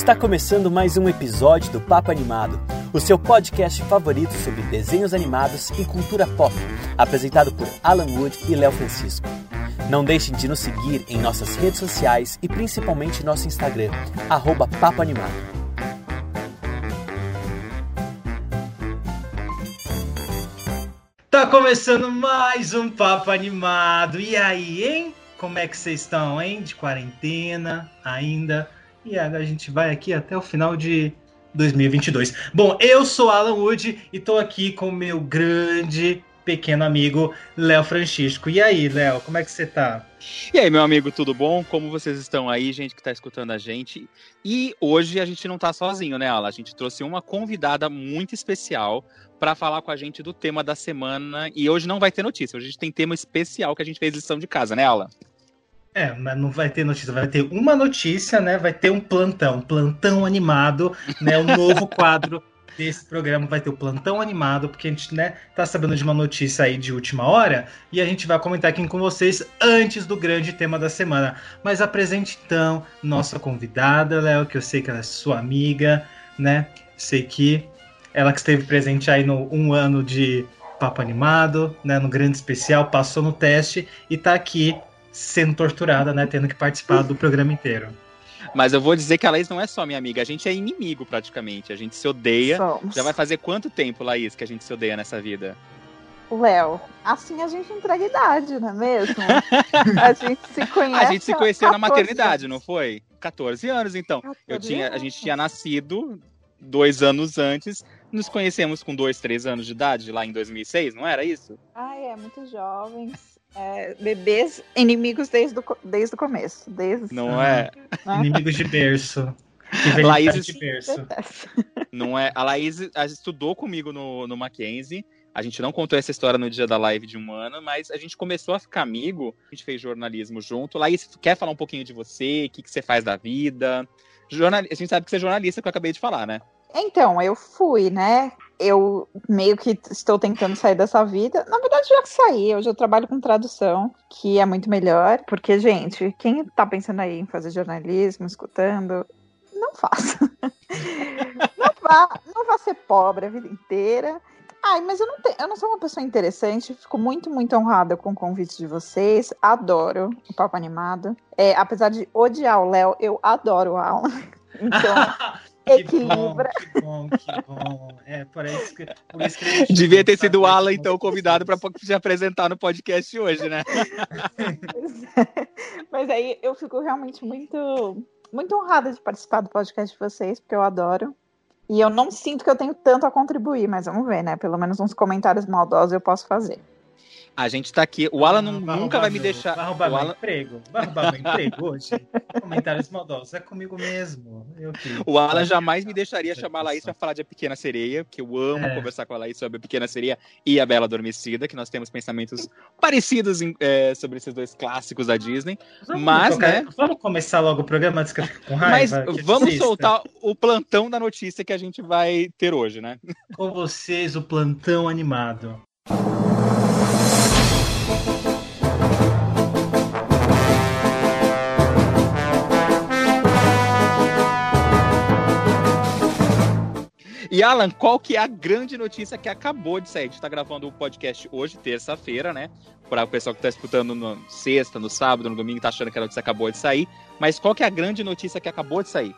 Está começando mais um episódio do Papo Animado, o seu podcast favorito sobre desenhos animados e cultura pop, apresentado por Alan Wood e Léo Francisco. Não deixem de nos seguir em nossas redes sociais e principalmente nosso Instagram, arroba Papo Animado. Tá começando mais um Papo Animado. E aí, hein? Como é que vocês estão, hein? De quarentena ainda. E a gente vai aqui até o final de 2022. Bom, eu sou Alan Wood e tô aqui com meu grande pequeno amigo Léo Francisco. E aí, Léo, como é que você tá? E aí, meu amigo, tudo bom? Como vocês estão aí, gente que tá escutando a gente? E hoje a gente não tá sozinho, né, Alan? A gente trouxe uma convidada muito especial para falar com a gente do tema da semana. E hoje não vai ter notícia, hoje a gente tem tema especial que a gente fez lição de casa, né, Alan? É, mas não vai ter notícia, vai ter uma notícia, né? Vai ter um plantão, plantão animado, né? Um novo quadro desse programa vai ter o plantão animado, porque a gente, né, tá sabendo de uma notícia aí de última hora e a gente vai comentar aqui com vocês antes do grande tema da semana. Mas apresente então nossa convidada, Léo, que eu sei que ela é sua amiga, né? Sei que ela que esteve presente aí no um ano de Papo Animado, né, no grande especial, passou no teste e tá aqui sendo torturada, né? Tendo que participar do programa inteiro. Mas eu vou dizer que a Laís não é só minha amiga, a gente é inimigo praticamente. A gente se odeia. Somos. Já vai fazer quanto tempo, Laís, que a gente se odeia nessa vida? Léo, assim a gente entrega idade, não é mesmo? a gente se conhece. A gente se conheceu na maternidade, não foi? 14 anos, então. 14 eu tinha, a gente tinha nascido dois anos antes. Nos conhecemos com dois, três anos de idade, lá em 2006, não era isso? Ai, é, muito jovens é, bebês inimigos desde o, desde o começo. Desde, não é? Né? Inimigos de berço. Laís, de berço. Não é? A Laís estudou comigo no, no Mackenzie. A gente não contou essa história no dia da live de um ano, mas a gente começou a ficar amigo. A gente fez jornalismo junto. Laís, quer falar um pouquinho de você? O que, que você faz da vida? Jornal... A gente sabe que você é jornalista, que eu acabei de falar, né? Então, eu fui, né? Eu meio que estou tentando sair dessa vida. Na verdade, já que saí, hoje eu trabalho com tradução, que é muito melhor. Porque, gente, quem tá pensando aí em fazer jornalismo, escutando, não faça. não, vá, não vá ser pobre a vida inteira. Ai, mas eu não, tenho, eu não sou uma pessoa interessante. Fico muito, muito honrada com o convite de vocês. Adoro o Papo Animado. É, apesar de odiar o Léo, eu adoro o Alan. Então, equilibra. Que bom, que bom. É, por isso que, por isso que Devia ter sido o Alan, então, convidado para se apresentar no podcast hoje, né? Mas aí eu fico realmente muito, muito honrada de participar do podcast de vocês, porque eu adoro. E eu não sinto que eu tenho tanto a contribuir, mas vamos ver, né? Pelo menos uns comentários maldosos eu posso fazer. A gente tá aqui. O Alan nunca vai me meu, deixar. Vai roubar o meu Alan... emprego. Vai roubar meu emprego hoje. Comentários maldosos. É comigo mesmo. O Alan jamais me deixaria chamar a Laís pra falar de A Pequena Sereia, que eu amo é. conversar com a Laís sobre A Pequena Sereia e A Bela Adormecida, que nós temos pensamentos parecidos em, é, sobre esses dois clássicos da Disney. Vamos Mas, né? Vamos começar logo o programa antes que eu fique com raiva. Mas vamos soltar o plantão da notícia que a gente vai ter hoje, né? Com vocês, o plantão animado. E Alan, qual que é a grande notícia que acabou de sair? A gente tá gravando o podcast hoje, terça-feira, né? Para o pessoal que tá escutando no sexta, no sábado, no domingo, tá achando que a notícia acabou de sair. Mas qual que é a grande notícia que acabou de sair?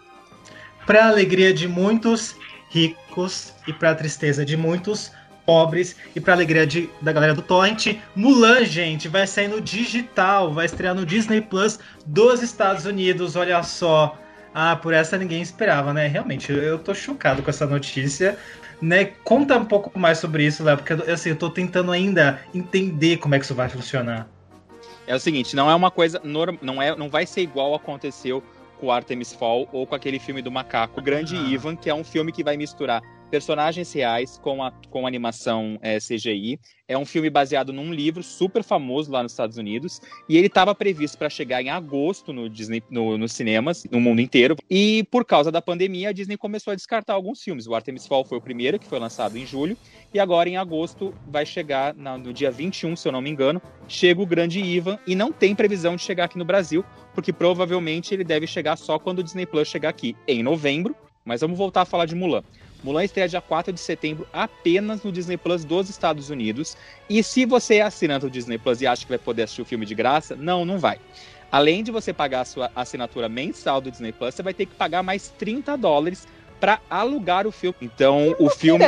Para alegria de muitos ricos e para tristeza de muitos pobres e para alegria de, da galera do Torrent, Mulan, gente, vai sair no digital, vai estrear no Disney Plus dos Estados Unidos, olha só. Ah, por essa ninguém esperava, né? Realmente, eu tô chocado com essa notícia. Né? Conta um pouco mais sobre isso, Léo, porque assim, eu tô tentando ainda entender como é que isso vai funcionar. É o seguinte, não é uma coisa. Não, é, não vai ser igual aconteceu com Artemis Fall ou com aquele filme do macaco, o Grande ah. Ivan, que é um filme que vai misturar personagens reais com, a, com animação é, CGI. É um filme baseado num livro super famoso lá nos Estados Unidos. E ele estava previsto para chegar em agosto no Disney, no, nos cinemas, no mundo inteiro. E por causa da pandemia, a Disney começou a descartar alguns filmes. O Artemis Fall foi o primeiro, que foi lançado em julho. E agora, em agosto, vai chegar, no dia 21, se eu não me engano, chega o Grande Ivan. E não tem previsão de chegar aqui no Brasil, porque provavelmente ele deve chegar só quando o Disney Plus chegar aqui em novembro. Mas vamos voltar a falar de Mulan. Mulan estreia dia 4 de setembro apenas no Disney Plus dos Estados Unidos. E se você é assinante do Disney Plus e acha que vai poder assistir o filme de graça, não, não vai. Além de você pagar a sua assinatura mensal do Disney Plus, você vai ter que pagar mais 30 dólares para alugar o filme. Então, o filme.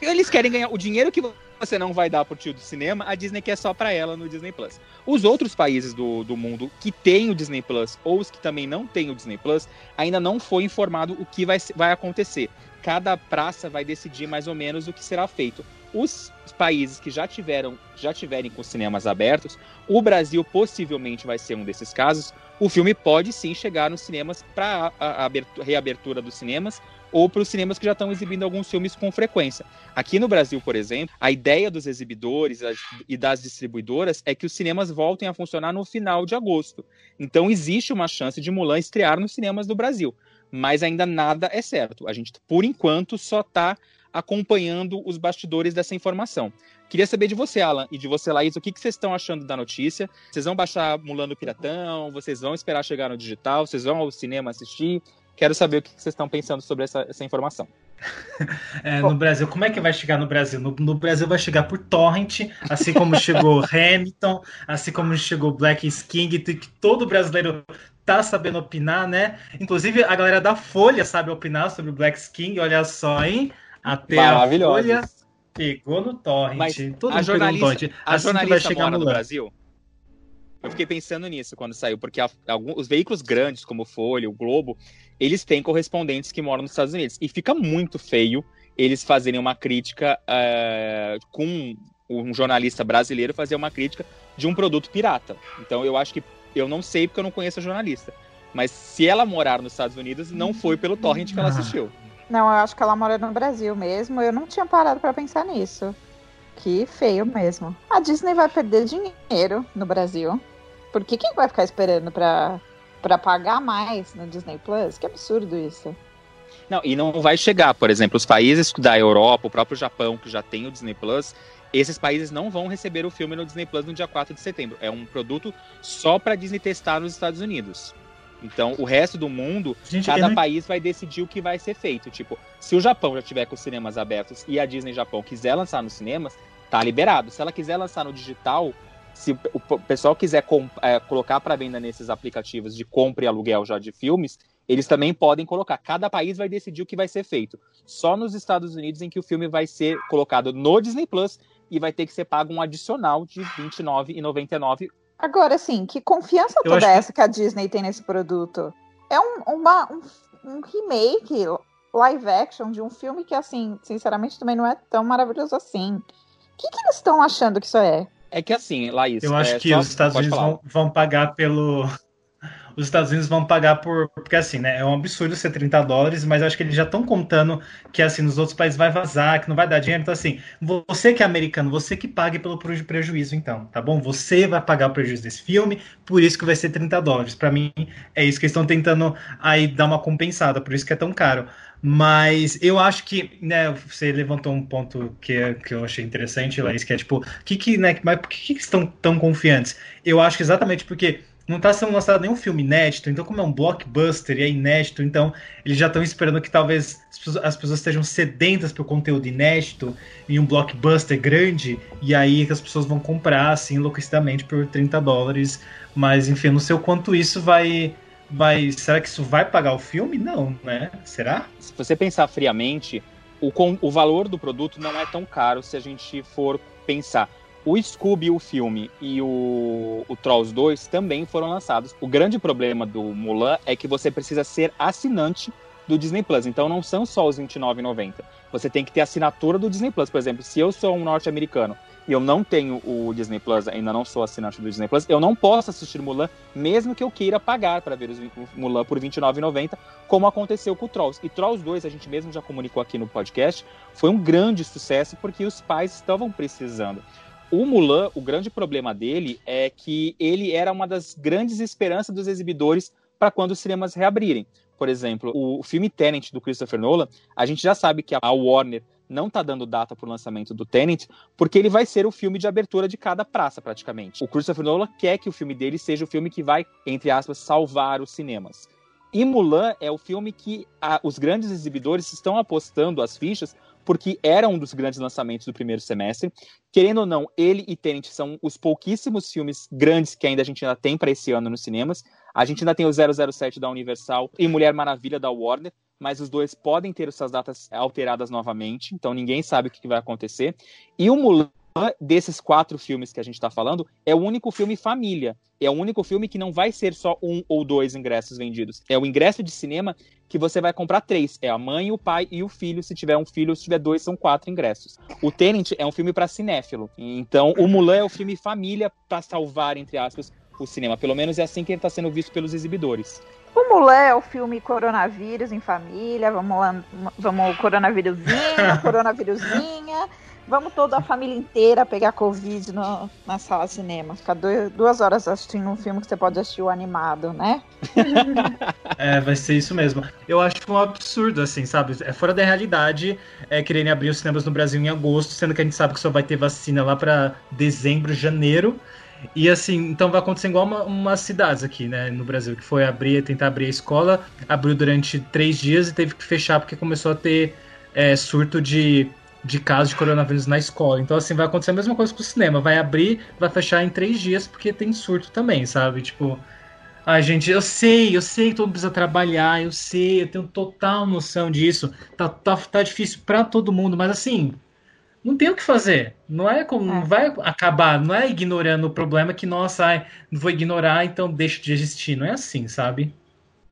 Eles querem ganhar o dinheiro que você não vai dar pro tio do cinema, a Disney quer só para ela no Disney Plus. Os outros países do, do mundo que têm o Disney Plus ou os que também não têm o Disney Plus, ainda não foi informado o que vai, vai acontecer. Cada praça vai decidir mais ou menos o que será feito. Os países que já tiveram, já tiverem com cinemas abertos, o Brasil possivelmente vai ser um desses casos. O filme pode sim chegar nos cinemas para a, a reabertura dos cinemas ou para os cinemas que já estão exibindo alguns filmes com frequência. Aqui no Brasil, por exemplo, a ideia dos exibidores e das distribuidoras é que os cinemas voltem a funcionar no final de agosto. Então existe uma chance de Mulan estrear nos cinemas do Brasil, mas ainda nada é certo. A gente, por enquanto, só está acompanhando os bastidores dessa informação. Queria saber de você, Alan, e de você, Laís, o que, que vocês estão achando da notícia? Vocês vão baixar Mulan no Piratão? Vocês vão esperar chegar no digital? Vocês vão ao cinema assistir? Quero saber o que vocês estão pensando sobre essa, essa informação. É, no Brasil, como é que vai chegar no Brasil? No, no, Brasil vai chegar por torrent, assim como chegou Hamilton, assim como chegou Black King, que todo brasileiro tá sabendo opinar, né? Inclusive a galera da Folha sabe opinar sobre Black King, olha só, hein? Até a Folha pegou no torrent. Mas todo a jornalista, torrent. a assim jornalista vai chegar no Brasil. Eu fiquei pensando nisso quando saiu, porque a, alguns, os veículos grandes, como o Folha, o Globo, eles têm correspondentes que moram nos Estados Unidos. E fica muito feio eles fazerem uma crítica uh, com um jornalista brasileiro fazer uma crítica de um produto pirata. Então eu acho que eu não sei porque eu não conheço a jornalista. Mas se ela morar nos Estados Unidos, não foi pelo torrent que ela assistiu. Não, eu acho que ela mora no Brasil mesmo. Eu não tinha parado para pensar nisso. Que feio mesmo. A Disney vai perder dinheiro no Brasil. Por que quem vai ficar esperando para para pagar mais no Disney Plus? Que absurdo isso. Não, e não vai chegar, por exemplo, os países da Europa, o próprio Japão, que já tem o Disney Plus, esses países não vão receber o filme no Disney Plus no dia 4 de setembro. É um produto só para Disney testar nos Estados Unidos. Então, o resto do mundo, Gente, cada não... país vai decidir o que vai ser feito. Tipo, se o Japão já tiver com os cinemas abertos e a Disney Japão quiser lançar nos cinemas, tá liberado. Se ela quiser lançar no digital, se o pessoal quiser é, colocar para venda nesses aplicativos de compra e aluguel já de filmes, eles também podem colocar. Cada país vai decidir o que vai ser feito. Só nos Estados Unidos em que o filme vai ser colocado no Disney Plus e vai ter que ser pago um adicional de R$29,99. Agora, sim, que confiança Eu toda essa que... que a Disney tem nesse produto? É um, uma, um, um remake live action de um filme que, assim, sinceramente, também não é tão maravilhoso assim. O que, que eles estão achando que isso é? É que assim, Laís. Eu acho é, que só... os Estados Unidos vão, vão, pagar pelo. Os Estados Unidos vão pagar por. Porque assim, né? É um absurdo ser 30 dólares, mas eu acho que eles já estão contando que assim, nos outros países vai vazar, que não vai dar dinheiro. Então, assim, você que é americano, você que pague pelo prejuízo, então, tá bom? Você vai pagar o prejuízo desse filme, por isso que vai ser 30 dólares. Para mim, é isso que eles estão tentando aí dar uma compensada, por isso que é tão caro. Mas eu acho que, né, você levantou um ponto que, que eu achei interessante, Laís, que é tipo, que que, né, mas por que, que estão tão confiantes? Eu acho que exatamente porque não está sendo lançado nenhum filme inédito, então como é um blockbuster e é inédito, então eles já estão esperando que talvez as pessoas estejam sedentas pelo conteúdo inédito em um blockbuster grande, e aí que as pessoas vão comprar, assim, enlouquecidamente por 30 dólares, mas enfim, não sei o quanto isso vai mas será que isso vai pagar o filme? Não, né? Será? Se você pensar friamente, o, o valor do produto não é tão caro se a gente for pensar. O Scooby, o filme, e o, o Trolls 2 também foram lançados. O grande problema do Mulan é que você precisa ser assinante do Disney Plus. Então não são só os R$29,90. Você tem que ter assinatura do Disney Plus. Por exemplo, se eu sou um norte-americano e eu não tenho o Disney Plus, ainda não sou assinante do Disney Plus, eu não posso assistir Mulan, mesmo que eu queira pagar para ver o Mulan por R$29,90, como aconteceu com o Trolls. E Trolls 2, a gente mesmo já comunicou aqui no podcast, foi um grande sucesso porque os pais estavam precisando. O Mulan, o grande problema dele é que ele era uma das grandes esperanças dos exibidores para quando os cinemas reabrirem. Por exemplo, o filme Tenet do Christopher Nolan, a gente já sabe que a Warner não está dando data para o lançamento do Tenet, porque ele vai ser o filme de abertura de cada praça, praticamente. O Christopher Nolan quer que o filme dele seja o filme que vai, entre aspas, salvar os cinemas. E Mulan é o filme que a, os grandes exibidores estão apostando as fichas porque era um dos grandes lançamentos do primeiro semestre. Querendo ou não, ele e Tenet são os pouquíssimos filmes grandes que ainda a gente ainda tem para esse ano nos cinemas. A gente ainda tem o 007 da Universal e Mulher Maravilha da Warner, mas os dois podem ter suas datas alteradas novamente, então ninguém sabe o que vai acontecer. E o Mulan, desses quatro filmes que a gente está falando, é o único filme família. É o único filme que não vai ser só um ou dois ingressos vendidos. É o ingresso de cinema que você vai comprar três. É a mãe, o pai e o filho. Se tiver um filho, se tiver dois, são quatro ingressos. O Tenant é um filme para cinéfilo. Então, o Mulan é o filme família para salvar, entre aspas, o cinema. Pelo menos é assim que ele está sendo visto pelos exibidores. O Mulan é o filme Coronavírus em Família, vamos lá, vamos coronavírusinho, coronavírusinha, vamos toda a família inteira pegar Covid no, na sala de cinema. Ficar dois, duas horas assistindo um filme que você pode assistir o animado, né? é, vai ser isso mesmo. Eu acho um absurdo, assim, sabe? É fora da realidade é, quererem abrir os cinemas no Brasil em agosto, sendo que a gente sabe que só vai ter vacina lá para dezembro, janeiro. E assim, então vai acontecer igual uma, umas cidades aqui, né, no Brasil, que foi abrir, tentar abrir a escola, abriu durante três dias e teve que fechar porque começou a ter é, surto de, de casos de coronavírus na escola. Então, assim, vai acontecer a mesma coisa com o cinema. Vai abrir, vai fechar em três dias porque tem surto também, sabe? Tipo, ai, gente, eu sei, eu sei que todo mundo precisa trabalhar, eu sei, eu tenho total noção disso. Tá, tá, tá difícil para todo mundo, mas assim, não tem o que fazer. Não é como. É. Não vai acabar, não é ignorando o problema que, nossa, ai, não vou ignorar, então deixa de existir. Não é assim, sabe?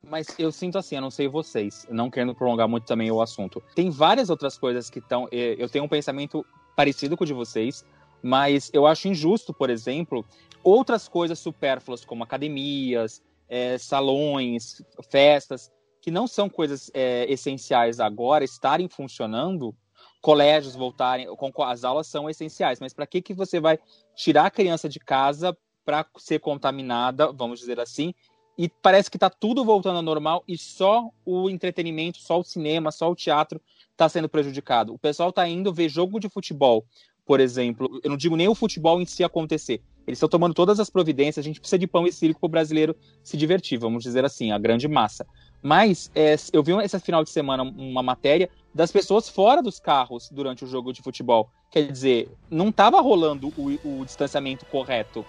Mas eu sinto assim, eu não sei vocês, não querendo prolongar muito também o assunto. Tem várias outras coisas que estão. Eh, eu tenho um pensamento parecido com o de vocês, mas eu acho injusto, por exemplo, outras coisas supérfluas, como academias, é, salões, festas, que não são coisas é, essenciais agora, estarem funcionando colégios voltarem, as aulas são essenciais, mas para que, que você vai tirar a criança de casa para ser contaminada, vamos dizer assim, e parece que está tudo voltando ao normal e só o entretenimento, só o cinema, só o teatro está sendo prejudicado. O pessoal está indo ver jogo de futebol, por exemplo. Eu não digo nem o futebol em si acontecer. Eles estão tomando todas as providências. A gente precisa de pão e circo para o brasileiro se divertir, vamos dizer assim, a grande massa. Mas é, eu vi esse final de semana uma matéria das pessoas fora dos carros durante o jogo de futebol. Quer dizer, não estava rolando o, o, distanciamento correto.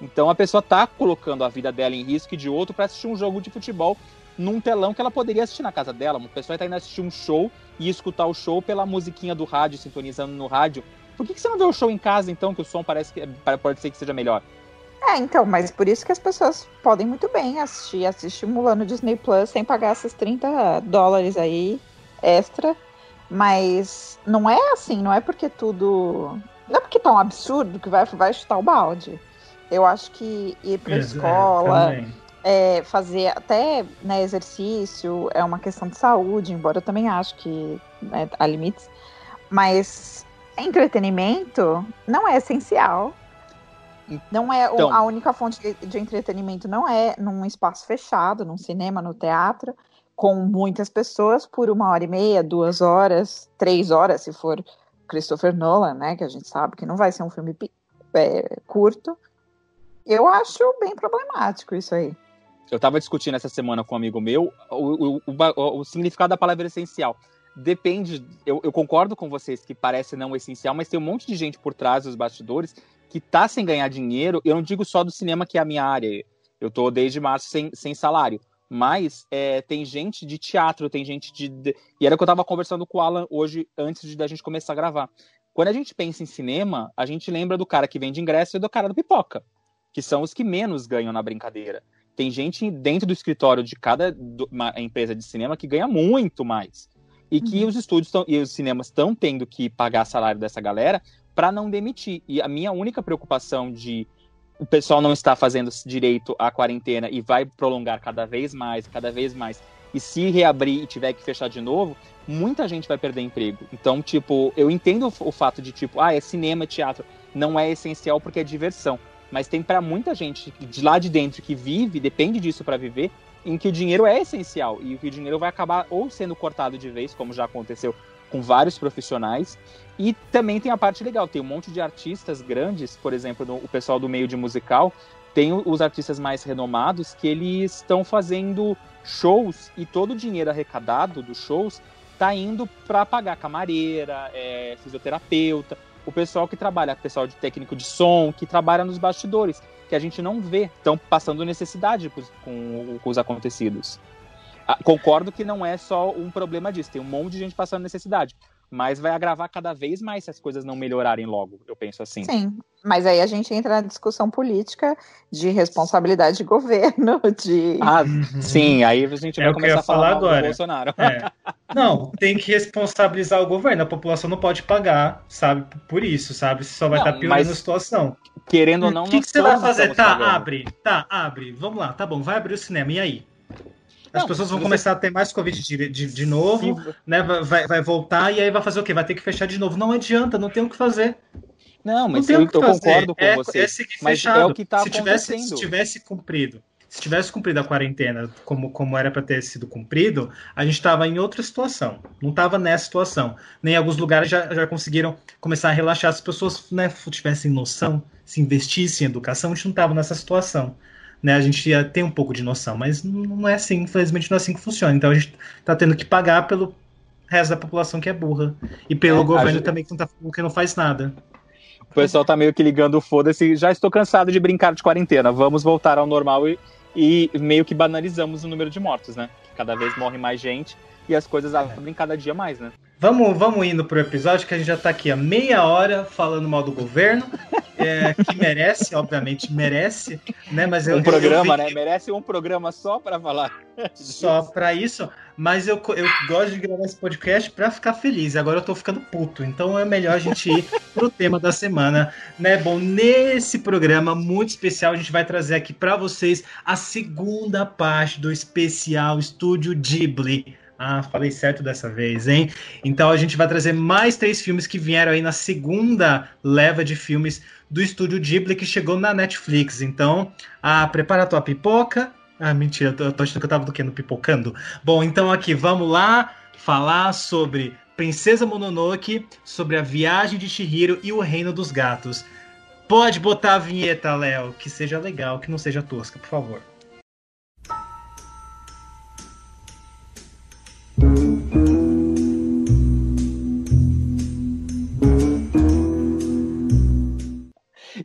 Então a pessoa está colocando a vida dela em risco e de outro para assistir um jogo de futebol num telão que ela poderia assistir na casa dela. Uma pessoa está indo assistir um show e escutar o show pela musiquinha do rádio, sintonizando no rádio. Por que, que você não vê o show em casa, então, que o som parece que pode ser que seja melhor? É, então, mas por isso que as pessoas podem muito bem assistir, assistir Mulan no Disney Plus sem pagar esses 30 dólares aí extra. Mas não é assim, não é porque tudo. Não é porque tá um absurdo que vai, vai chutar o balde. Eu acho que ir pra Exato, escola, é, fazer até né, exercício é uma questão de saúde, embora eu também acho que né, há limites. Mas entretenimento não é essencial não é então, a única fonte de, de, entretenimento, não é num espaço fechado, num cinema, no teatro, com muitas pessoas por uma hora e meia, duas horas, três horas, se for Christopher Nolan, né? Que a gente sabe que não vai ser um filme é, curto. Eu acho bem problemático isso aí. Eu estava discutindo essa semana com um amigo meu o, o, o, o significado da palavra essencial depende. Eu, eu, concordo com vocês que parece não essencial, mas tem um monte de gente por trás dos bastidores que tá sem ganhar dinheiro, eu não digo só do cinema, que é a minha área. Eu tô desde março sem, sem salário. Mas é, tem gente de teatro, tem gente de, de, E era o que eu tava conversando com o Alan hoje, antes de da gente começar a gravar. Quando a gente pensa em cinema, a gente lembra do cara que vende ingresso e do cara do pipoca, que são os que menos ganham na brincadeira. Tem gente dentro do escritório de cada empresa de cinema que ganha muito mais. e que uhum. os estúdios tão, e os cinemas estão tendo que pagar salário dessa galera para não demitir. E a minha única preocupação de o pessoal não está fazendo direito à quarentena e vai prolongar cada vez mais, cada vez mais, e se reabrir e tiver que fechar de novo, muita gente vai perder emprego. Então, tipo, eu entendo o fato de, tipo, ah, é cinema, teatro, não é essencial porque é diversão. Mas tem para muita gente de lá de dentro que vive, depende disso para viver, em que o dinheiro é essencial e o dinheiro vai acabar ou sendo cortado de vez, como já aconteceu com vários profissionais. E também tem a parte legal, tem um monte de artistas grandes, por exemplo, o pessoal do meio de musical, tem os artistas mais renomados que eles estão fazendo shows e todo o dinheiro arrecadado dos shows está indo para pagar camareira, é, fisioterapeuta, o pessoal que trabalha, o pessoal de técnico de som, que trabalha nos bastidores que a gente não vê, estão passando necessidade com, com os acontecidos. Ah, concordo que não é só um problema disso, tem um monte de gente passando necessidade mas vai agravar cada vez mais se as coisas não melhorarem logo, eu penso assim. Sim, mas aí a gente entra na discussão política de responsabilidade de governo, de... Ah, sim, aí a gente é vai começar a falar, falar agora. do Bolsonaro. É. Não, tem que responsabilizar o governo, a população não pode pagar, sabe, por isso, sabe, você só vai não, estar piorando a situação. Querendo ou não, O que, que você vai fazer? Tá, pagando. abre, tá, abre, vamos lá, tá bom, vai abrir o cinema, e aí? As não, pessoas vão começar a ter mais Covid de, de, de novo, Sim. né? Vai, vai voltar e aí vai fazer o quê? Vai ter que fechar de novo. Não adianta, não tem o que fazer. Não, mas não eu, eu concordo com é, você. É mas é o que está acontecendo. Tivesse, se tivesse cumprido, se tivesse cumprido a quarentena como, como era para ter sido cumprido, a gente estava em outra situação. Não estava nessa situação. Nem alguns lugares já, já conseguiram começar a relaxar. Se as pessoas né, tivessem noção, se investissem em educação, a gente não estava nessa situação né, a gente ia ter um pouco de noção, mas não é assim, infelizmente não é assim que funciona. Então a gente está tendo que pagar pelo resto da população que é burra e pelo é, governo gente... também que não, tá, que não faz nada. O pessoal tá meio que ligando foda-se, já estou cansado de brincar de quarentena, vamos voltar ao normal e, e meio que banalizamos o número de mortos, né? Cada vez morre mais gente e as coisas abrem cada dia mais, né? Vamos, vamos indo pro episódio que a gente já tá aqui há meia hora falando mal do governo, é, que merece, obviamente merece, né? Mas eu, um programa, eu, eu, né? Merece um programa só para falar. Só para isso, mas eu, eu gosto de gravar esse podcast para ficar feliz. Agora eu tô ficando puto, então é melhor a gente ir pro tema da semana, né? Bom, nesse programa muito especial a gente vai trazer aqui para vocês a segunda parte do especial Estúdio Ghibli ah, falei certo dessa vez, hein? Então a gente vai trazer mais três filmes que vieram aí na segunda leva de filmes do estúdio Ghibli que chegou na Netflix. Então, ah, prepara a tua pipoca. Ah, mentira, eu tô achando que eu tava do que? No pipocando? Bom, então aqui, vamos lá falar sobre Princesa Mononoke, sobre a viagem de Chihiro e o Reino dos Gatos. Pode botar a vinheta, Léo, que seja legal, que não seja tosca, por favor.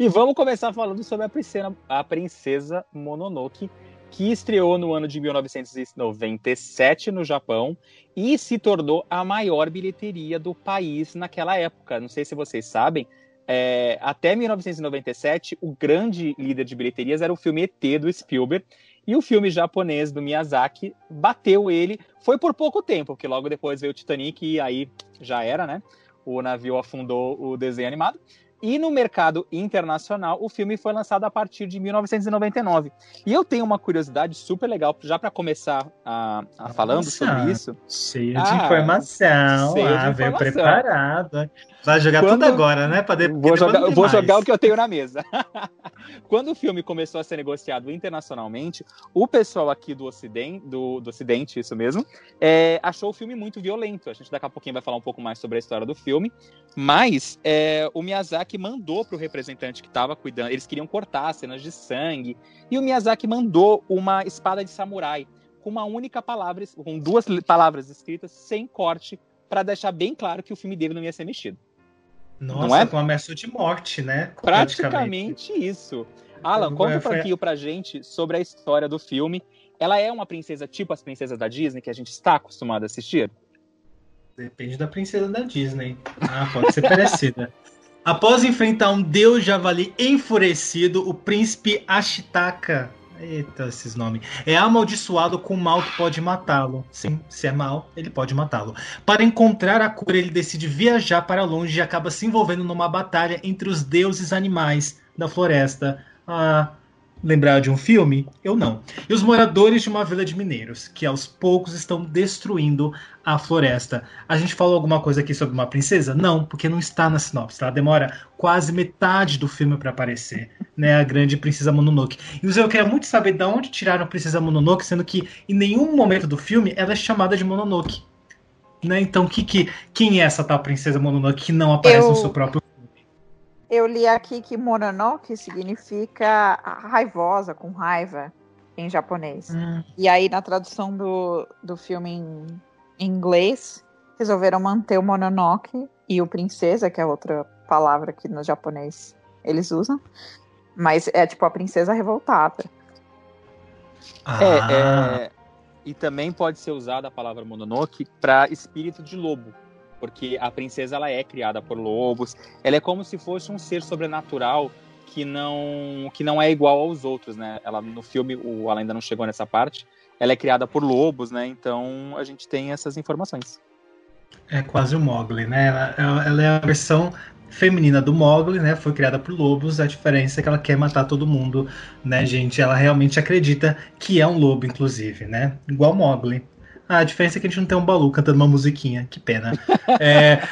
E vamos começar falando sobre a princesa, a princesa Mononoke, que estreou no ano de 1997 no Japão e se tornou a maior bilheteria do país naquela época. Não sei se vocês sabem, é, até 1997, o grande líder de bilheterias era o filme ET do Spielberg, e o filme japonês do Miyazaki bateu ele. Foi por pouco tempo, porque logo depois veio o Titanic e aí já era, né? O navio afundou o desenho animado. E no mercado internacional, o filme foi lançado a partir de 1999. E eu tenho uma curiosidade super legal, já para começar a, a falando sobre isso. Cheio ah, de informação, cheio ah, veio preparado. Vai jogar Quando... tudo agora, né? Pra depois, vou jogar, vou jogar o que eu tenho na mesa. Quando o filme começou a ser negociado internacionalmente, o pessoal aqui do Ocidente, do, do Ocidente, isso mesmo, é, achou o filme muito violento. A gente daqui a pouquinho vai falar um pouco mais sobre a história do filme. Mas é, o Miyazaki mandou para o representante que estava cuidando, eles queriam cortar cenas de sangue, e o Miyazaki mandou uma espada de samurai com uma única palavra, com duas palavras escritas sem corte, para deixar bem claro que o filme dele não ia ser mexido. Nossa, não é? com ameaça de morte, né? Praticamente isso. Alan, conta um pouquinho pra gente sobre a história do filme. Ela é uma princesa tipo as princesas da Disney que a gente está acostumado a assistir? Depende da princesa da Disney. Ah, pode ser parecida. Após enfrentar um deus javali enfurecido, o príncipe Ashitaka Eita, esses nomes. É amaldiçoado com mal que pode matá-lo. Sim, se é mal, ele pode matá-lo. Para encontrar a cura, ele decide viajar para longe e acaba se envolvendo numa batalha entre os deuses animais da floresta. Ah, lembrar de um filme? Eu não. E os moradores de uma vila de mineiros, que aos poucos estão destruindo a floresta. A gente falou alguma coisa aqui sobre uma princesa? Não, porque não está na sinopse. Ela demora quase metade do filme para aparecer, né? A grande princesa Mononoke. E eu queria muito saber de onde tiraram a princesa Mononoke, sendo que em nenhum momento do filme ela é chamada de Mononoke. Né? Então, que, que, quem é essa tal princesa Mononoke que não aparece eu... no seu próprio eu li aqui que Mononoke significa raivosa, com raiva, em japonês. Hum. E aí, na tradução do, do filme em, em inglês, resolveram manter o Mononoke e o princesa, que é outra palavra que no japonês eles usam. Mas é tipo a princesa revoltada. Ah. É, é, e também pode ser usada a palavra Mononoke para espírito de lobo porque a princesa ela é criada por lobos, ela é como se fosse um ser sobrenatural que não que não é igual aos outros, né? Ela no filme o ela ainda não chegou nessa parte. Ela é criada por lobos, né? Então a gente tem essas informações. É quase o Mogli, né? Ela, ela é a versão feminina do Mogli, né? Foi criada por lobos. A diferença é que ela quer matar todo mundo, né, gente? Ela realmente acredita que é um lobo, inclusive, né? Igual Mogli. Ah, a diferença é que a gente não tem um Balu cantando uma musiquinha. Que pena. é...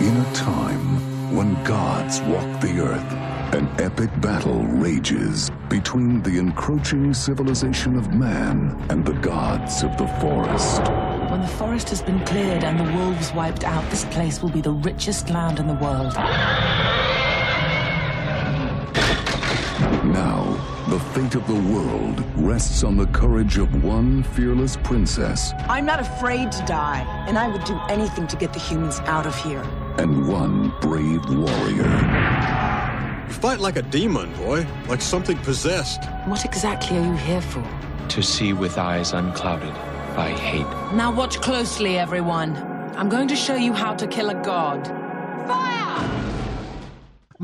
In a time when gods walk the earth, an epic battle rages between the encroaching civilization of man and the gods of the forest. When the forest has been cleared and the wolves wiped out, this place will be the richest land in the world. Now, the fate of the world rests on the courage of one fearless princess. I'm not afraid to die, and I would do anything to get the humans out of here. And one brave warrior. You fight like a demon, boy, like something possessed. What exactly are you here for? To see with eyes unclouded by hate. Now watch closely, everyone. I'm going to show you how to kill a god.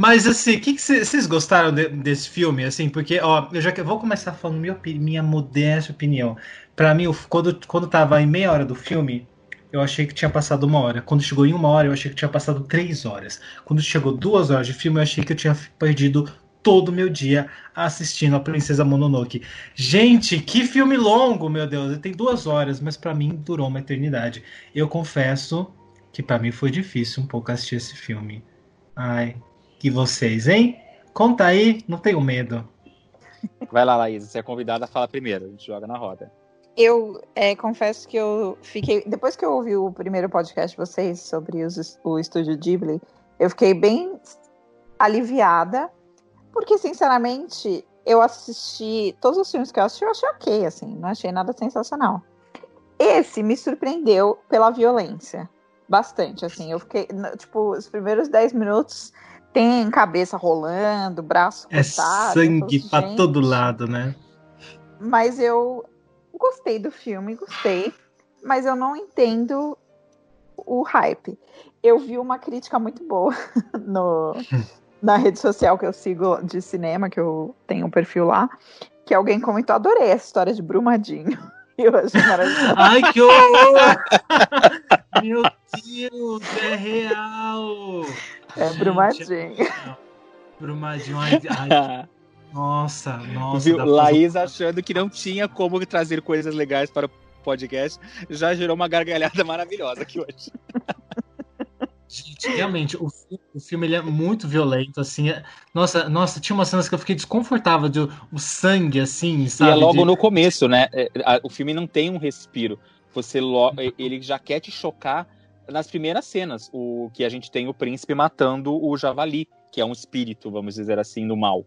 Mas assim, o que vocês gostaram de, desse filme? Assim, porque, ó, eu já vou começar falando minha, minha modesta opinião. Para mim, quando, quando tava em meia hora do filme, eu achei que tinha passado uma hora. Quando chegou em uma hora, eu achei que tinha passado três horas. Quando chegou duas horas de filme, eu achei que eu tinha perdido todo o meu dia assistindo a Princesa Mononoke. Gente, que filme longo, meu Deus! Tem duas horas, mas para mim durou uma eternidade. Eu confesso que para mim foi difícil um pouco assistir esse filme. Ai, que vocês, hein? Conta aí, não tenho medo. Vai lá, Laís, você é convidada a falar primeiro, a gente joga na roda. Eu é, confesso que eu fiquei. Depois que eu ouvi o primeiro podcast de vocês sobre os, o estúdio Ghibli, eu fiquei bem aliviada, porque, sinceramente, eu assisti. Todos os filmes que eu assisti, eu achei ok, assim, não achei nada sensacional. Esse me surpreendeu pela violência. Bastante, assim. Eu fiquei. Tipo, os primeiros 10 minutos tem cabeça rolando, braço é cortado. sangue pra gente. todo lado, né? Mas eu gostei do filme, gostei, mas eu não entendo o hype. Eu vi uma crítica muito boa no, na rede social que eu sigo de cinema, que eu tenho um perfil lá, que alguém comentou, adorei essa história de Brumadinho. Eu achei maravilhoso. Ai, que horror! Meu Deus, é real! É Brumadinho. Brumadinho, ai, ai, nossa, nossa. Viu? Laís achando que não tinha como trazer coisas legais para o podcast, já gerou uma gargalhada maravilhosa aqui hoje. Gente, realmente, o, o filme ele é muito violento, assim. É, nossa, nossa, tinha umas cenas que eu fiquei desconfortável de o sangue, assim, sabe? E é logo de... no começo, né? É, o filme não tem um respiro. Você ele já quer te chocar nas primeiras cenas, o que a gente tem o príncipe matando o javali, que é um espírito, vamos dizer assim, do mal.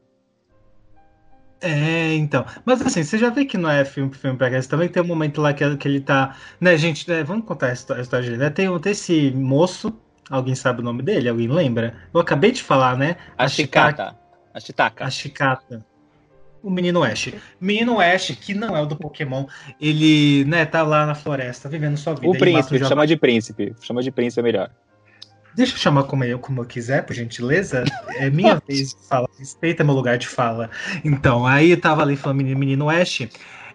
É, então. Mas assim, você já vê que não é filme filme pra criança. Também tem um momento lá que, que ele tá. Né, gente, né, vamos contar a história, a história dele. Né? Tem, tem esse moço, alguém sabe o nome dele? Alguém lembra? Eu acabei de falar, né? A, a Chicata. A Chitaka. A Chicata o menino Ash. Menino Ash, que não é o do Pokémon, ele, né, tá lá na floresta, vivendo sua vida. O príncipe, chama de príncipe. Chama de príncipe é melhor. Deixa eu chamar como eu, como eu quiser, por gentileza. É minha vez de falar. Respeita meu lugar de fala. Então, aí tava ali falando menino, menino Ash,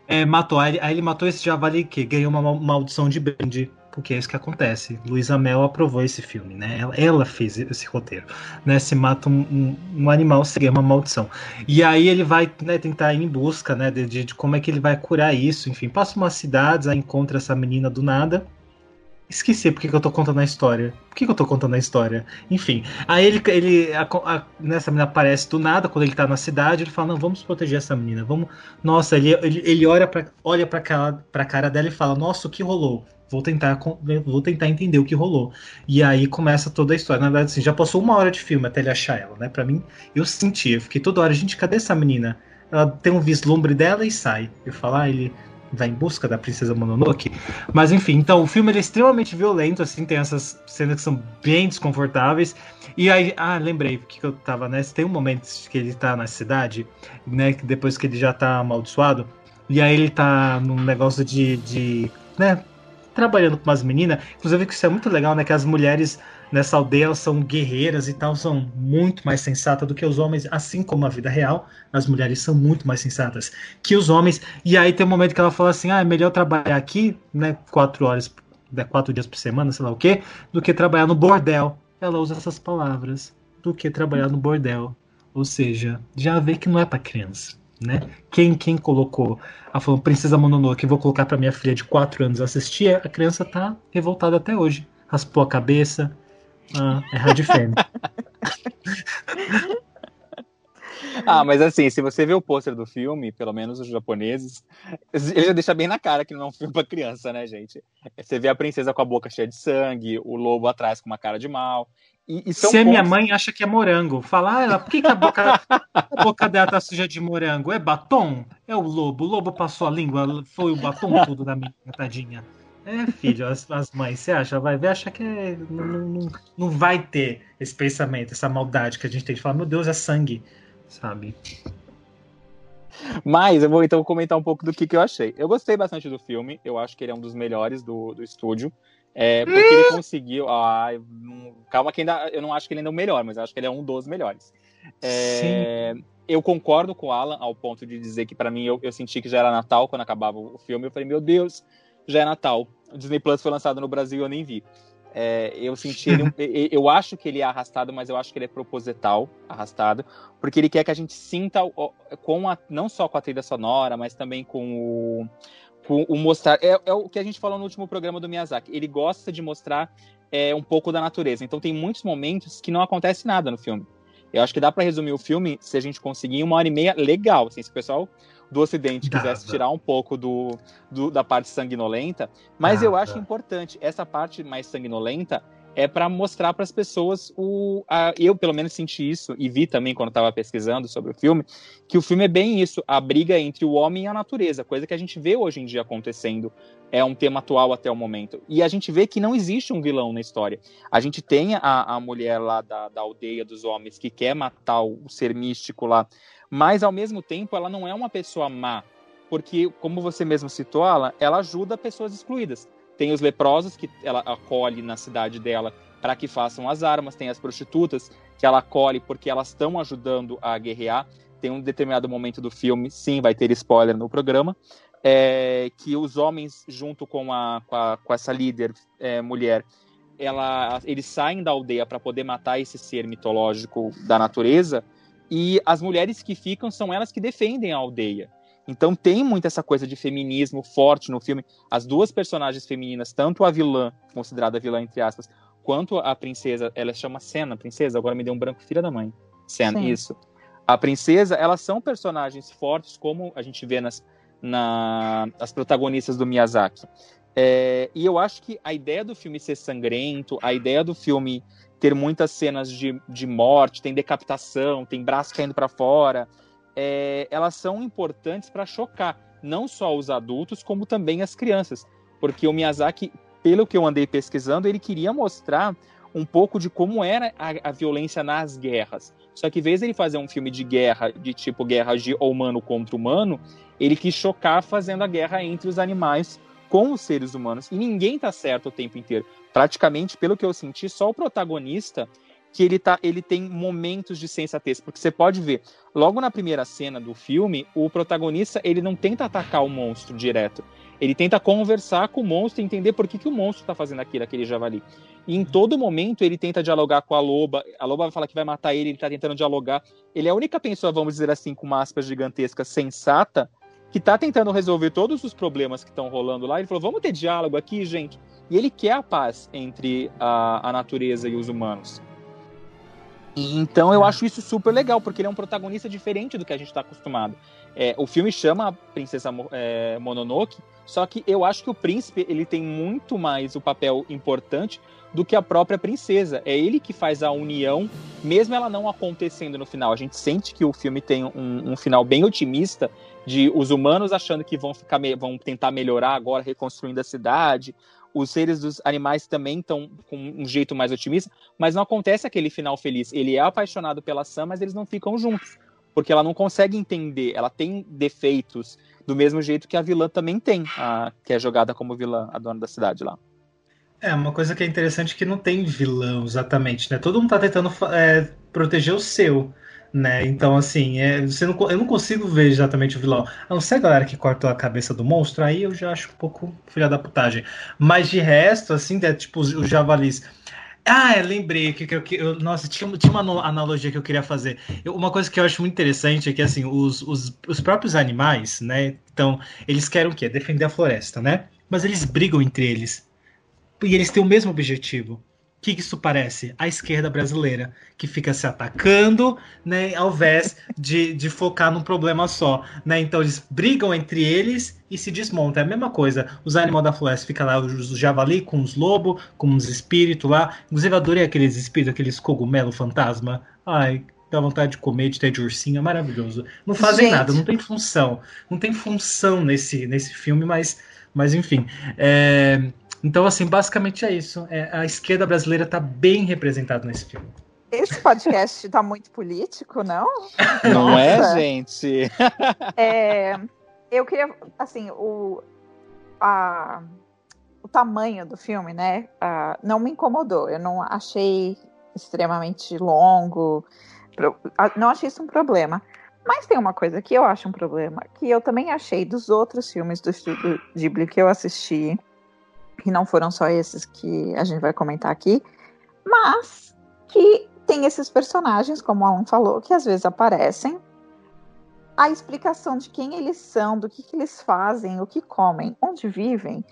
é, matou. Aí, aí, ele matou esse javali que ganhou uma maldição de brinde. Porque é isso que acontece. Luísa Mel aprovou esse filme, né? Ela, ela fez esse roteiro. Né? Se mata um, um, um animal, seria uma maldição. E aí ele vai né, tentar ir em busca né, de, de, como é que ele vai curar isso. Enfim, passa umas cidades, aí encontra essa menina do nada Esqueci porque que eu tô contando a história. Por que, que eu tô contando a história? Enfim, aí ele, ele a, a, nessa menina aparece do nada, quando ele tá na cidade, ele fala, não, vamos proteger essa menina, vamos... Nossa, ele, ele, ele olha, pra, olha pra, cara, pra cara dela e fala, nossa, o que rolou? Vou tentar, vou tentar entender o que rolou. E aí começa toda a história. Na verdade, assim, já passou uma hora de filme até ele achar ela, né? Pra mim, eu senti, eu fiquei toda hora, gente, cadê essa menina? Ela tem um vislumbre dela e sai. Eu falo, ah, ele vai em busca da princesa Mononoke. Mas enfim, então o filme é extremamente violento, assim, tem essas cenas que são bem desconfortáveis. E aí, ah, lembrei que eu tava, né? Tem um momento que ele tá na cidade, né? Depois que ele já tá amaldiçoado. E aí ele tá num negócio de, de né? Trabalhando com umas meninas. Inclusive, que isso é muito legal, né? Que as mulheres nessa aldeia são guerreiras e tal, são muito mais sensatas do que os homens, assim como a vida real, as mulheres são muito mais sensatas que os homens. E aí tem um momento que ela fala assim: ah, é melhor trabalhar aqui, né, quatro horas, né, quatro dias por semana, sei lá o quê, do que trabalhar no bordel. Ela usa essas palavras, do que trabalhar no bordel. Ou seja, já vê que não é para criança. Né? Quem, quem colocou a falou Princesa Mononoke, vou colocar para minha filha de 4 anos assistir, a criança tá revoltada até hoje. Raspou a cabeça, ah, é rádio fêmea. Ah, mas assim, se você vê o pôster do filme, pelo menos os japoneses, ele já deixa bem na cara que não é um filme pra criança, né, gente? Você vê a princesa com a boca cheia de sangue, o lobo atrás com uma cara de mal. E, e Se minha mãe acha que é morango, fala, ah, ela, por que, que a, boca, a boca dela tá suja de morango? É batom? É o lobo. O lobo passou a língua, foi o batom tudo da minha tadinha. É, filho, as, as mães, você acha? Vai ver, achar que é, não, não, não vai ter esse pensamento, essa maldade que a gente tem de falar, meu Deus, é sangue, sabe? Mas eu vou então comentar um pouco do que, que eu achei. Eu gostei bastante do filme, eu acho que ele é um dos melhores do, do estúdio. É, porque ele conseguiu. Ah, calma, que ainda. Eu não acho que ele ainda é o melhor, mas eu acho que ele é um dos melhores. É, Sim. Eu concordo com o Alan ao ponto de dizer que, para mim, eu, eu senti que já era Natal quando acabava o filme. Eu falei, meu Deus, já é Natal. O Disney Plus foi lançado no Brasil, eu nem vi. É, eu senti ele, eu acho que ele é arrastado, mas eu acho que ele é proposital, arrastado, porque ele quer que a gente sinta com a, não só com a trilha sonora, mas também com o, com o mostrar. É, é, o que a gente falou no último programa do Miyazaki. Ele gosta de mostrar é, um pouco da natureza. Então tem muitos momentos que não acontece nada no filme. Eu acho que dá para resumir o filme se a gente conseguir uma hora e meia legal. Assim, se o pessoal do Ocidente quisesse tirar um pouco do, do, da parte sanguinolenta, mas eu acho importante essa parte mais sanguinolenta é para mostrar para as pessoas o a, eu pelo menos senti isso e vi também quando estava pesquisando sobre o filme que o filme é bem isso a briga entre o homem e a natureza coisa que a gente vê hoje em dia acontecendo. É um tema atual até o momento. E a gente vê que não existe um vilão na história. A gente tem a, a mulher lá da, da aldeia dos homens que quer matar o, ser místico lá mas ao mesmo tempo ela não é uma pessoa má, porque, como você mesmo citou, ela, ela ajuda pessoas excluídas. Tem os leprosos que ela acolhe na cidade dela para que façam as armas, tem as prostitutas que ela acolhe porque elas estão ajudando a guerrear. Tem um determinado momento do filme, sim, vai ter spoiler no programa, é, que os homens, junto com, a, com, a, com essa líder é, mulher, ela, eles saem da aldeia para poder matar esse ser mitológico da natureza e as mulheres que ficam são elas que defendem a aldeia. Então tem muito essa coisa de feminismo forte no filme. As duas personagens femininas, tanto a vilã, considerada vilã entre aspas, quanto a princesa, ela chama Senna, princesa, agora me deu um branco filha da mãe. Senna, Sim. isso. A princesa, elas são personagens fortes, como a gente vê nas, na, as protagonistas do Miyazaki. É, e eu acho que a ideia do filme ser sangrento, a ideia do filme ter muitas cenas de, de morte, tem decapitação, tem braço caindo para fora, é, elas são importantes para chocar não só os adultos, como também as crianças. Porque o Miyazaki, pelo que eu andei pesquisando, ele queria mostrar um pouco de como era a, a violência nas guerras. Só que, em vez de ele fazer um filme de guerra, de tipo guerra de humano contra humano, ele quis chocar fazendo a guerra entre os animais com os seres humanos. E ninguém tá certo o tempo inteiro. Praticamente, pelo que eu senti, só o protagonista que ele, tá, ele tem momentos de sensatez, porque você pode ver, logo na primeira cena do filme, o protagonista ele não tenta atacar o monstro direto, ele tenta conversar com o monstro e entender por que, que o monstro está fazendo aquilo, aquele javali. E em todo momento ele tenta dialogar com a loba, a loba vai falar que vai matar ele, ele está tentando dialogar. Ele é a única pessoa, vamos dizer assim, com uma aspas gigantesca, sensata, que está tentando resolver todos os problemas que estão rolando lá. Ele falou: vamos ter diálogo aqui, gente. E ele quer a paz entre a, a natureza e os humanos. E, então eu é. acho isso super legal, porque ele é um protagonista diferente do que a gente está acostumado. É, o filme chama a Princesa é, Mononoke, só que eu acho que o príncipe ele tem muito mais o papel importante do que a própria princesa. É ele que faz a união, mesmo ela não acontecendo no final. A gente sente que o filme tem um, um final bem otimista de os humanos achando que vão ficar vão tentar melhorar agora reconstruindo a cidade os seres dos animais também estão com um jeito mais otimista, mas não acontece aquele final feliz. Ele é apaixonado pela Sam, mas eles não ficam juntos, porque ela não consegue entender. Ela tem defeitos do mesmo jeito que a vilã também tem, a, que é jogada como vilã, a dona da cidade lá. É, uma coisa que é interessante é que não tem vilão exatamente, né? Todo mundo tá tentando é, proteger o seu né? Então, assim, é, você não, eu não consigo ver exatamente o vilão. A não ser a galera que cortou a cabeça do monstro, aí eu já acho um pouco filha da putagem. Mas de resto, assim, é tipo os, os javalis. Ah, é, lembrei que, que, que eu, nossa, tinha, tinha uma analogia que eu queria fazer. Eu, uma coisa que eu acho muito interessante é que assim, os, os, os próprios animais, né? Então, eles querem o quê? Defender a floresta, né? Mas eles brigam entre eles. E eles têm o mesmo objetivo que, que isso parece? A esquerda brasileira, que fica se atacando, né, ao invés de, de focar num problema só. Né? Então eles brigam entre eles e se desmontam. É a mesma coisa. Os animais da floresta ficam lá, os javali com os lobos, com os espíritos lá. Inclusive, eu adorei aqueles espíritos, aqueles cogumelo fantasma. Ai, dá vontade de comer, de ter de ursinho, é maravilhoso. Não fazem Gente. nada, não tem função. Não tem função nesse, nesse filme, mas, mas enfim. É... Então, assim, basicamente é isso. É, a esquerda brasileira está bem representada nesse filme. Esse podcast está muito político, não? Não é, gente? É, eu queria, assim, o, a, o tamanho do filme, né? A, não me incomodou. Eu não achei extremamente longo. Não achei isso um problema. Mas tem uma coisa que eu acho um problema, que eu também achei dos outros filmes do Estúdio Ghibli que eu assisti, que não foram só esses que a gente vai comentar aqui, mas que tem esses personagens, como a um falou, que às vezes aparecem. A explicação de quem eles são, do que, que eles fazem, o que comem, onde vivem,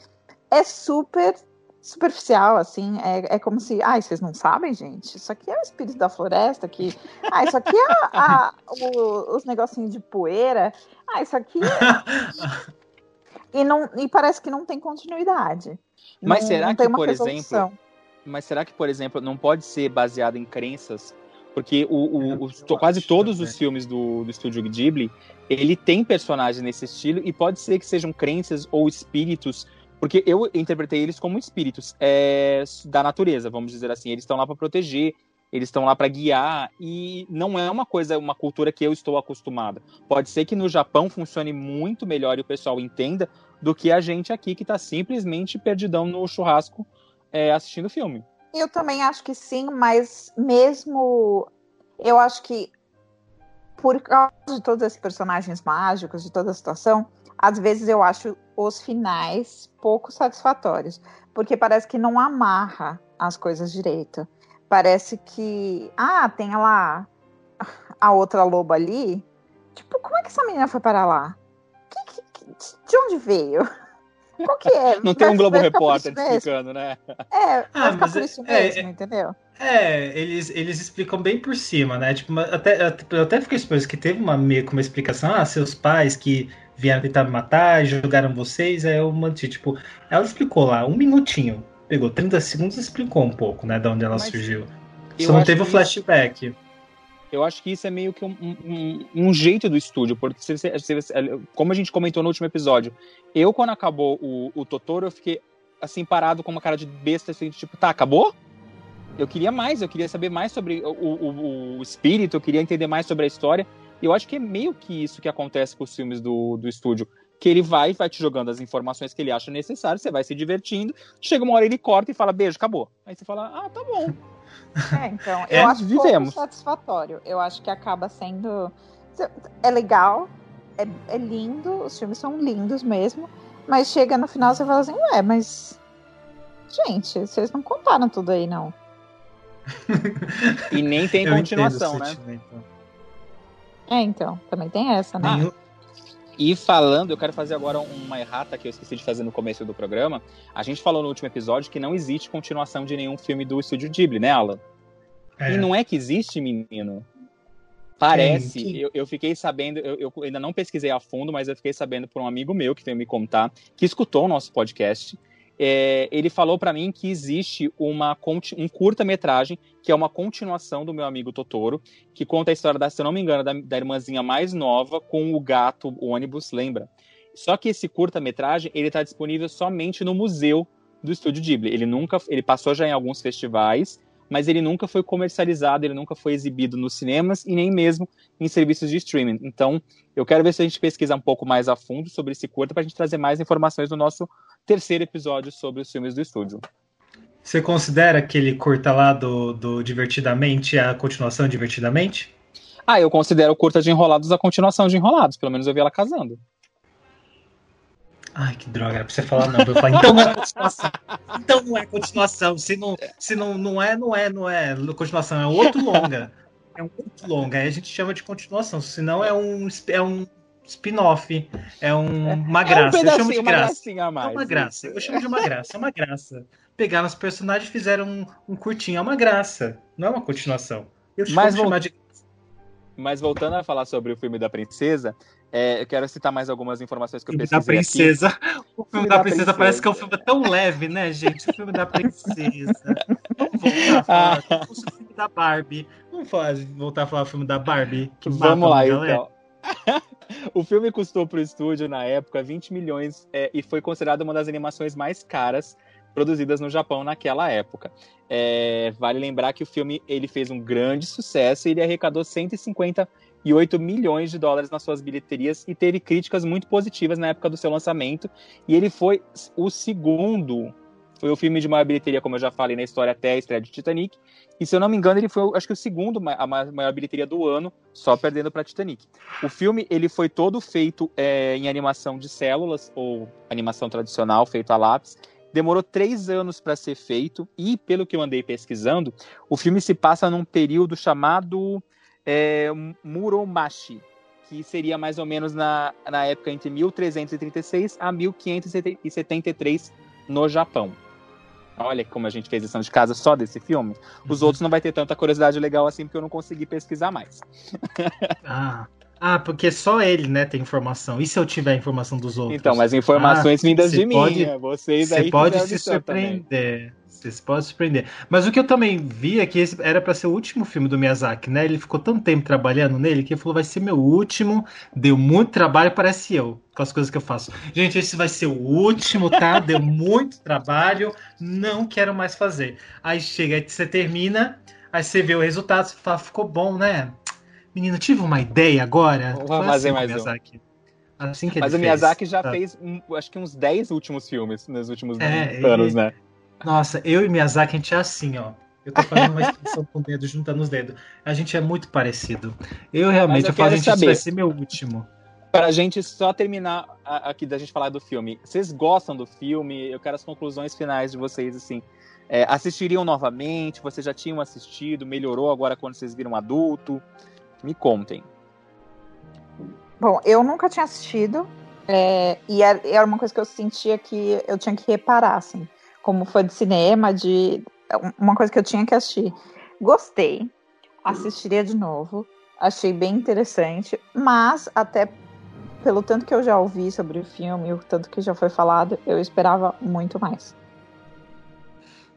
é super superficial, assim, é, é como se, ai, vocês não sabem, gente? Isso aqui é o espírito da floresta, que, ah, isso aqui é a, a, o, os negocinhos de poeira, ah, isso aqui é... E, não, e parece que não tem continuidade. Mas não, será não que, por resolução. exemplo, mas será que, por exemplo, não pode ser baseado em crenças? Porque o, o, o quase todos os filmes do, do estúdio Ghibli, ele tem personagens nesse estilo e pode ser que sejam crenças ou espíritos, porque eu interpretei eles como espíritos é, da natureza, vamos dizer assim. Eles estão lá para proteger, eles estão lá para guiar e não é uma coisa, uma cultura que eu estou acostumada. Pode ser que no Japão funcione muito melhor e o pessoal entenda do que a gente aqui que está simplesmente perdidão no churrasco é, assistindo filme. Eu também acho que sim, mas mesmo eu acho que por causa de todos esses personagens mágicos, de toda a situação, às vezes eu acho os finais pouco satisfatórios, porque parece que não amarra as coisas direito parece que. Ah, tem lá a outra loba ali. Tipo, como é que essa menina foi para lá? Que, que, de onde veio? Qual que é? Não tem um Globo Repórter explicando, né? É, vai ah, ficar por isso é, mesmo, é, entendeu? É, eles, eles explicam bem por cima, né? Tipo, até, eu até fiquei surpreso que teve uma meio uma explicação, ah, seus pais que vieram tentar me matar, jogaram vocês, aí eu manti, tipo, ela explicou lá, um minutinho pegou 30 segundos e explicou um pouco, né, de onde ela Mas surgiu. Só não teve o flashback. Isso, eu acho que isso é meio que um, um, um jeito do estúdio, porque se, se, se, como a gente comentou no último episódio, eu quando acabou o, o Totoro, eu fiquei assim parado com uma cara de besta, assim, tipo, tá, acabou? Eu queria mais, eu queria saber mais sobre o, o, o espírito, eu queria entender mais sobre a história. E eu acho que é meio que isso que acontece com os filmes do, do estúdio. Que ele vai vai te jogando as informações que ele acha necessário, você vai se divertindo, chega uma hora ele corta e fala beijo, acabou. Aí você fala, ah, tá bom. É, então, eu é, acho vivemos. satisfatório. Eu acho que acaba sendo é legal, é, é lindo, os filmes são lindos mesmo, mas chega no final você fala assim, ué, mas gente, vocês não contaram tudo aí não. e nem tem continuação, né? É, então, também tem essa, né? Ah, e falando, eu quero fazer agora uma errata que eu esqueci de fazer no começo do programa. A gente falou no último episódio que não existe continuação de nenhum filme do estúdio Ghibli, né, Alan? É. E não é que existe, menino. Parece, que... eu, eu, fiquei sabendo, eu, eu, ainda não pesquisei a fundo, mas eu fiquei sabendo por um amigo meu que veio me contar, que escutou o nosso podcast, é, ele falou para mim que existe uma, um curta-metragem que é uma continuação do meu amigo Totoro, que conta a história, da, se eu não me engano, da, da irmãzinha mais nova com o gato, o ônibus, lembra? Só que esse curta-metragem ele está disponível somente no museu do Estúdio Ghibli. Ele nunca, ele passou já em alguns festivais, mas ele nunca foi comercializado, ele nunca foi exibido nos cinemas e nem mesmo em serviços de streaming. Então, eu quero ver se a gente pesquisa um pouco mais a fundo sobre esse curta para a gente trazer mais informações no nosso terceiro episódio sobre os filmes do estúdio. Você considera aquele curta lá do, do Divertidamente a continuação Divertidamente? Ah, eu considero o curta de Enrolados a continuação de Enrolados. Pelo menos eu vi ela casando. Ai, que droga, era pra você falar não. Eu falar, então não é continuação. Então não é continuação. Se não, se não, não é, não é, não é continuação, é outro longa. É um outro longa. Aí a gente chama de continuação. Senão é um, é um spin-off. É um, uma graça. É um eu chamo de graça. Mais, é uma graça. Eu chamo de uma graça. É uma graça. Pegaram os personagens e fizeram um, um curtinho. É uma graça. Não é uma continuação. Eu Mas, chamar de mas voltando a falar sobre o filme da princesa, é, eu quero citar mais algumas informações que eu pesquisei. Da princesa. Aqui. O filme da, da princesa, princesa, parece que é um filme tão leve, né, gente? O filme da princesa. Vamos voltar a falar. Ah. O filme da Barbie. Vamos falar, voltar a falar o filme da Barbie. Vamos lá, então. O filme custou para o estúdio, na época, 20 milhões é, e foi considerado uma das animações mais caras produzidas no Japão naquela época. É, vale lembrar que o filme ele fez um grande sucesso e ele arrecadou 158 milhões de dólares nas suas bilheterias e teve críticas muito positivas na época do seu lançamento. E ele foi o segundo, foi o filme de maior bilheteria, como eu já falei na história, até a estreia de Titanic. E se eu não me engano, ele foi, acho que o segundo a maior bilheteria do ano, só perdendo para Titanic. O filme ele foi todo feito é, em animação de células ou animação tradicional, feito a lápis demorou três anos para ser feito e, pelo que eu andei pesquisando, o filme se passa num período chamado é, Muromachi, que seria mais ou menos na, na época entre 1336 a 1573 no Japão. Olha como a gente fez lição de casa só desse filme. Os uhum. outros não vai ter tanta curiosidade legal assim, porque eu não consegui pesquisar mais. ah, ah, porque só ele, né, tem informação. E se eu tiver informação dos outros? Então, mas informações ah, vindas de pode, mim. Vocês aí Você pode se surpreender. Você pode surpreender. Mas o que eu também vi é que esse era para ser o último filme do Miyazaki, né? Ele ficou tanto tempo trabalhando nele que ele falou: vai ser meu último. Deu muito trabalho, parece eu, com as coisas que eu faço. Gente, esse vai ser o último, tá? Deu muito trabalho. Não quero mais fazer. Aí chega, aí você termina, aí você vê o resultado, você fala: ficou bom, né? Menino, tive uma ideia agora. Vamos fazer assim, mais Miyazaki. um. Assim que Mas o Miyazaki já tá. fez, acho que uns 10 últimos filmes nos últimos é, anos, né? Nossa, eu e Miyazaki, a gente é assim, ó. Eu tô fazendo uma expressão com o dedo, juntando os dedos. A gente é muito parecido. Eu realmente, eu, eu falo, gente, saber. vai ser meu último. Pra gente só terminar aqui da gente falar do filme. Vocês gostam do filme? Eu quero as conclusões finais de vocês, assim. É, assistiriam novamente? Vocês já tinham assistido? Melhorou agora quando vocês viram adulto? Me contem. Bom, eu nunca tinha assistido. É, e era uma coisa que eu sentia que eu tinha que reparar, assim. Como foi de cinema, de. Uma coisa que eu tinha que assistir. Gostei. Assistiria de novo. Achei bem interessante. Mas, até pelo tanto que eu já ouvi sobre o filme, o tanto que já foi falado, eu esperava muito mais.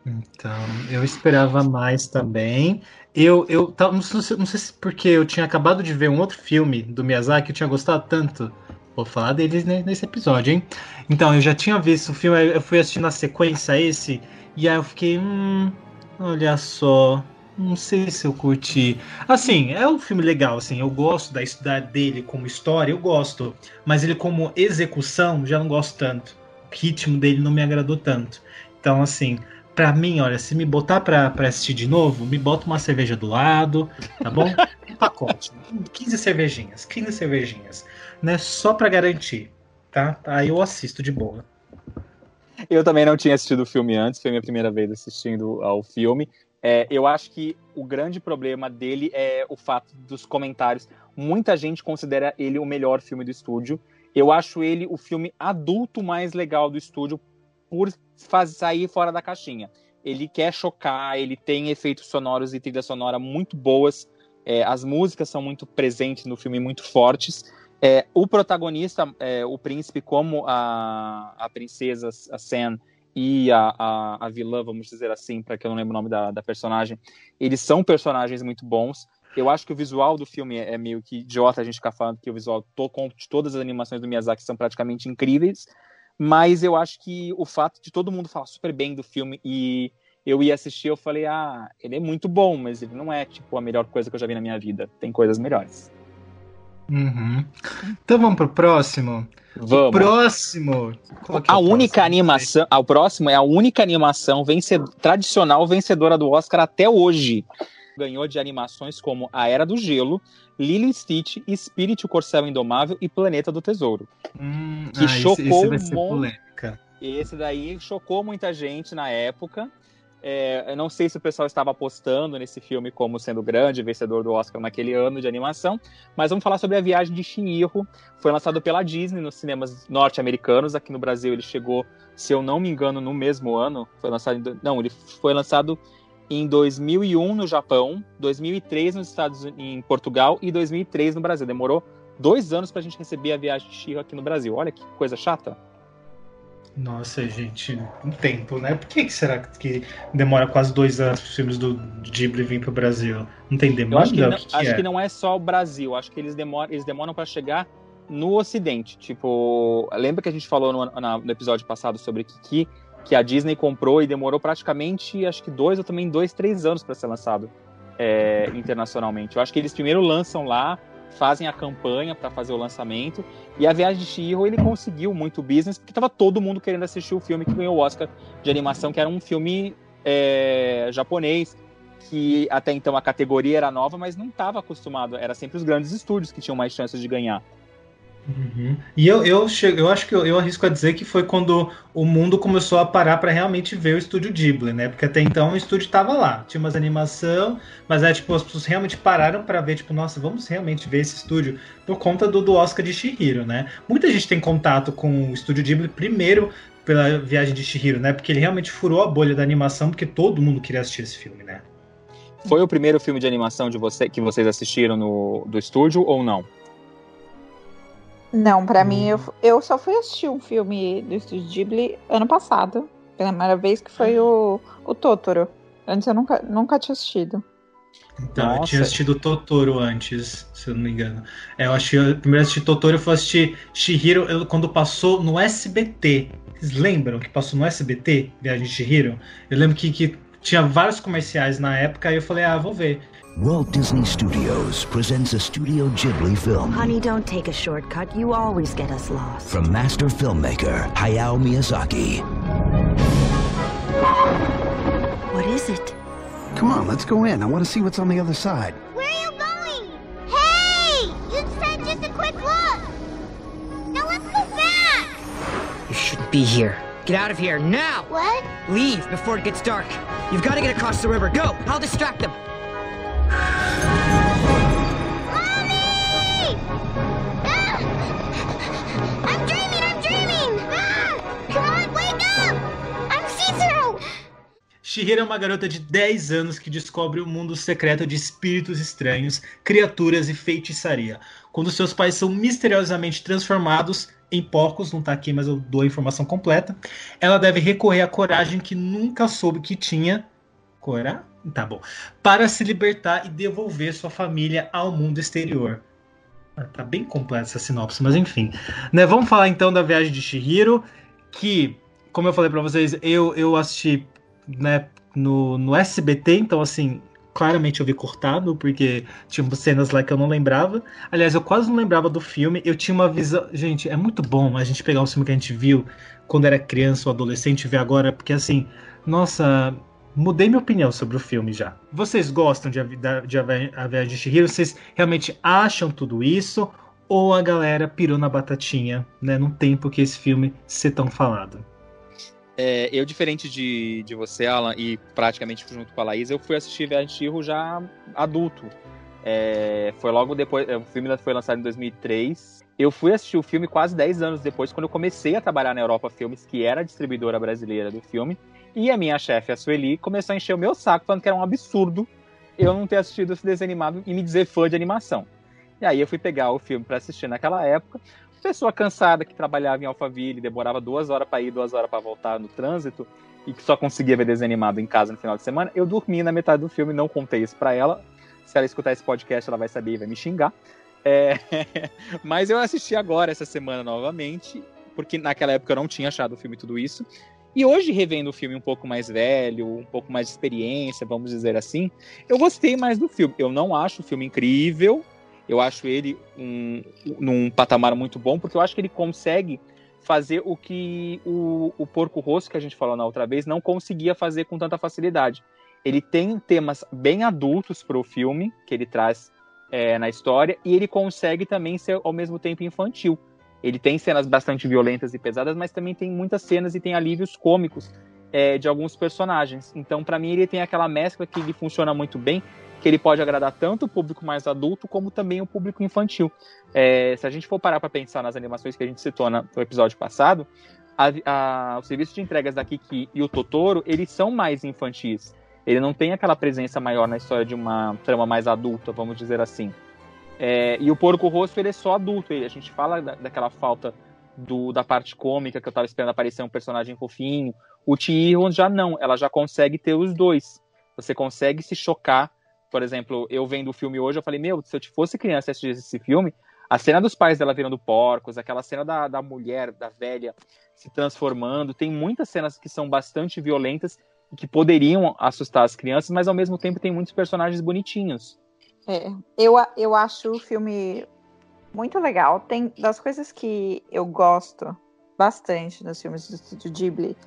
Então, eu esperava mais também. Eu, eu não sei, não sei se porque eu tinha acabado de ver um outro filme do Miyazaki, eu tinha gostado tanto. Vou falar deles nesse episódio, hein? Então, eu já tinha visto o filme, eu fui assistir na sequência esse, e aí eu fiquei, hum, olha só. não sei se eu curti. Assim, é um filme legal, assim, eu gosto da história dele como história, eu gosto. Mas ele como execução, já não gosto tanto. O ritmo dele não me agradou tanto. Então, assim, pra mim, olha, se me botar pra, pra assistir de novo, me bota uma cerveja do lado, tá bom? Um pacote. 15 cervejinhas, 15 cervejinhas. Né? Só pra garantir, tá? Aí eu assisto de boa. Eu também não tinha assistido o filme antes, foi minha primeira vez assistindo ao filme. É, eu acho que o grande problema dele é o fato dos comentários. Muita gente considera ele o melhor filme do estúdio. Eu acho ele o filme adulto mais legal do estúdio por sair fora da caixinha. Ele quer chocar, ele tem efeitos sonoros e trilha sonora muito boas. É, as músicas são muito presentes no filme, muito fortes. É, o protagonista, é, o príncipe, como a, a princesa, a Sam, e a, a, a vilã, vamos dizer assim, para que eu não lembro o nome da, da personagem, eles são personagens muito bons. Eu acho que o visual do filme é, é meio que idiota a gente ficar falando que o visual to, de todas as animações do Miyazaki são praticamente incríveis, mas eu acho que o fato de todo mundo falar super bem do filme e eu ia assistir, eu falei, ah, ele é muito bom, mas ele não é, tipo, a melhor coisa que eu já vi na minha vida. Tem coisas melhores. Uhum. Então vamos pro próximo. Vamos. O próximo. É a única animação. Ah, o próximo é a única animação vencedor, tradicional vencedora do Oscar até hoje. Ganhou de animações como A Era do Gelo, Lilo Stitch, Spirit, o Corcel Indomável e Planeta do Tesouro. Hum, que ah, chocou esse, esse um Esse daí chocou muita gente na época. É, eu não sei se o pessoal estava apostando nesse filme como sendo grande vencedor do Oscar naquele ano de animação, mas vamos falar sobre a viagem de Chihiro. Foi lançado pela Disney nos cinemas norte-americanos. Aqui no Brasil ele chegou, se eu não me engano, no mesmo ano. Foi lançado, em, não, ele foi lançado em 2001 no Japão, 2003 nos Estados em Portugal e 2003 no Brasil. Demorou dois anos para a gente receber a viagem de Chihiro aqui no Brasil. Olha que coisa chata. Nossa, gente, um tempo, né? Por que, que será que demora quase dois anos para os filmes do Ghibli vir para o Brasil? Não tem demanda? acho, que não, que acho é? que não é só o Brasil, acho que eles demoram, eles demoram para chegar no Ocidente. Tipo, lembra que a gente falou no, na, no episódio passado sobre Kiki, que a Disney comprou e demorou praticamente, acho que dois ou também dois, três anos para ser lançado é, internacionalmente. Eu acho que eles primeiro lançam lá, fazem a campanha para fazer o lançamento. E a Viagem de Chihiro ele conseguiu muito business porque estava todo mundo querendo assistir o filme que ganhou o Oscar de animação, que era um filme é, japonês, que até então a categoria era nova, mas não estava acostumado. Era sempre os grandes estúdios que tinham mais chances de ganhar. Uhum. E eu, eu, chego, eu acho que eu, eu, arrisco a dizer que foi quando o mundo começou a parar para realmente ver o estúdio Ghibli, né? Porque até então o estúdio estava lá, tinha umas animação, mas é tipo as pessoas realmente pararam para ver, tipo, nossa, vamos realmente ver esse estúdio por conta do, do Oscar de Shihiro, né? Muita gente tem contato com o estúdio Ghibli primeiro pela viagem de Shihiro, né? Porque ele realmente furou a bolha da animação, porque todo mundo queria assistir esse filme, né? Foi o primeiro filme de animação de você que vocês assistiram no do estúdio ou não? Não, para hum. mim, eu, eu só fui assistir um filme do Estúdio Ghibli ano passado. Pela primeira vez que foi o, o Totoro. Antes eu nunca, nunca tinha assistido. Então, Nossa. eu tinha assistido Totoro antes, se eu não me engano. É, eu achei, primeiro assisti Totoro, eu fui assistir Shihiro eu, quando passou no SBT. Vocês lembram que passou no SBT, Viagem de Shihiro? Eu lembro que, que tinha vários comerciais na época, aí eu falei, ah, vou ver. Walt Disney Studios presents a Studio Ghibli film. Honey, don't take a shortcut. You always get us lost. From master filmmaker Hayao Miyazaki. What is it? Come on, let's go in. I want to see what's on the other side. Where are you going? Hey! You said just a quick look. Now let's go back. You shouldn't be here. Get out of here now! What? Leave before it gets dark. You've got to get across the river. Go! I'll distract them. Shihiro é uma garota de 10 anos que descobre o mundo secreto de espíritos estranhos, criaturas e feitiçaria. Quando seus pais são misteriosamente transformados em porcos, não tá aqui, mas eu dou a informação completa, ela deve recorrer à coragem que nunca soube que tinha. Coragem? Tá bom. Para se libertar e devolver sua família ao mundo exterior. Ah, tá bem completa essa sinopse, mas enfim. Né, vamos falar então da viagem de Shihiro, que, como eu falei para vocês, eu, eu assisti né, no, no SBT, então assim, claramente eu vi cortado, porque tinha cenas lá que eu não lembrava. Aliás, eu quase não lembrava do filme. Eu tinha uma visão. Gente, é muito bom a gente pegar um filme que a gente viu quando era criança ou adolescente e ver agora, porque assim, nossa, mudei minha opinião sobre o filme já. Vocês gostam de, de, de A Viagem de Chihiro? Vocês realmente acham tudo isso? Ou a galera pirou na batatinha, né? Num tempo que esse filme ser tão falado? É, eu, diferente de, de você, Alan, e praticamente junto com a Laís, eu fui assistir Chihiro já adulto. É, foi logo depois, o filme foi lançado em 2003. Eu fui assistir o filme quase 10 anos depois, quando eu comecei a trabalhar na Europa Filmes, que era a distribuidora brasileira do filme. E a minha chefe, a Sueli, começou a encher o meu saco, falando que era um absurdo eu não ter assistido esse desenho animado e me dizer fã de animação. E aí eu fui pegar o filme para assistir naquela época. Pessoa cansada que trabalhava em Alphaville, demorava duas horas para ir, duas horas para voltar no trânsito e que só conseguia ver desenho animado em casa no final de semana. Eu dormi na metade do filme, não contei isso para ela. Se ela escutar esse podcast, ela vai saber e vai me xingar. É... Mas eu assisti agora, essa semana, novamente, porque naquela época eu não tinha achado o filme tudo isso. E hoje, revendo o filme um pouco mais velho, um pouco mais de experiência, vamos dizer assim, eu gostei mais do filme. Eu não acho o filme incrível, eu acho ele um, num patamar muito bom, porque eu acho que ele consegue fazer o que o, o Porco Rosso, que a gente falou na outra vez, não conseguia fazer com tanta facilidade. Ele tem temas bem adultos para o filme, que ele traz é, na história, e ele consegue também ser ao mesmo tempo infantil. Ele tem cenas bastante violentas e pesadas, mas também tem muitas cenas e tem alívios cômicos é, de alguns personagens. Então, para mim, ele tem aquela mescla que funciona muito bem, que ele pode agradar tanto o público mais adulto como também o público infantil. É, se a gente for parar para pensar nas animações que a gente citou no episódio passado, a, a, o serviço de entregas da Kiki e o Totoro, eles são mais infantis. Ele não tem aquela presença maior na história de uma trama mais adulta, vamos dizer assim. É, e o Porco Rosso, ele é só adulto. Ele, a gente fala da, daquela falta do, da parte cômica, que eu tava esperando aparecer um personagem fofinho. O Chihiro já não, ela já consegue ter os dois. Você consegue se chocar. Por exemplo, eu vendo o filme hoje, eu falei, meu, se eu fosse criança e assistisse esse filme, a cena dos pais dela virando porcos, aquela cena da, da mulher, da velha, se transformando, tem muitas cenas que são bastante violentas e que poderiam assustar as crianças, mas ao mesmo tempo tem muitos personagens bonitinhos. É, eu, eu acho o filme muito legal. Tem das coisas que eu gosto bastante nos filmes do Estúdio Ghibli.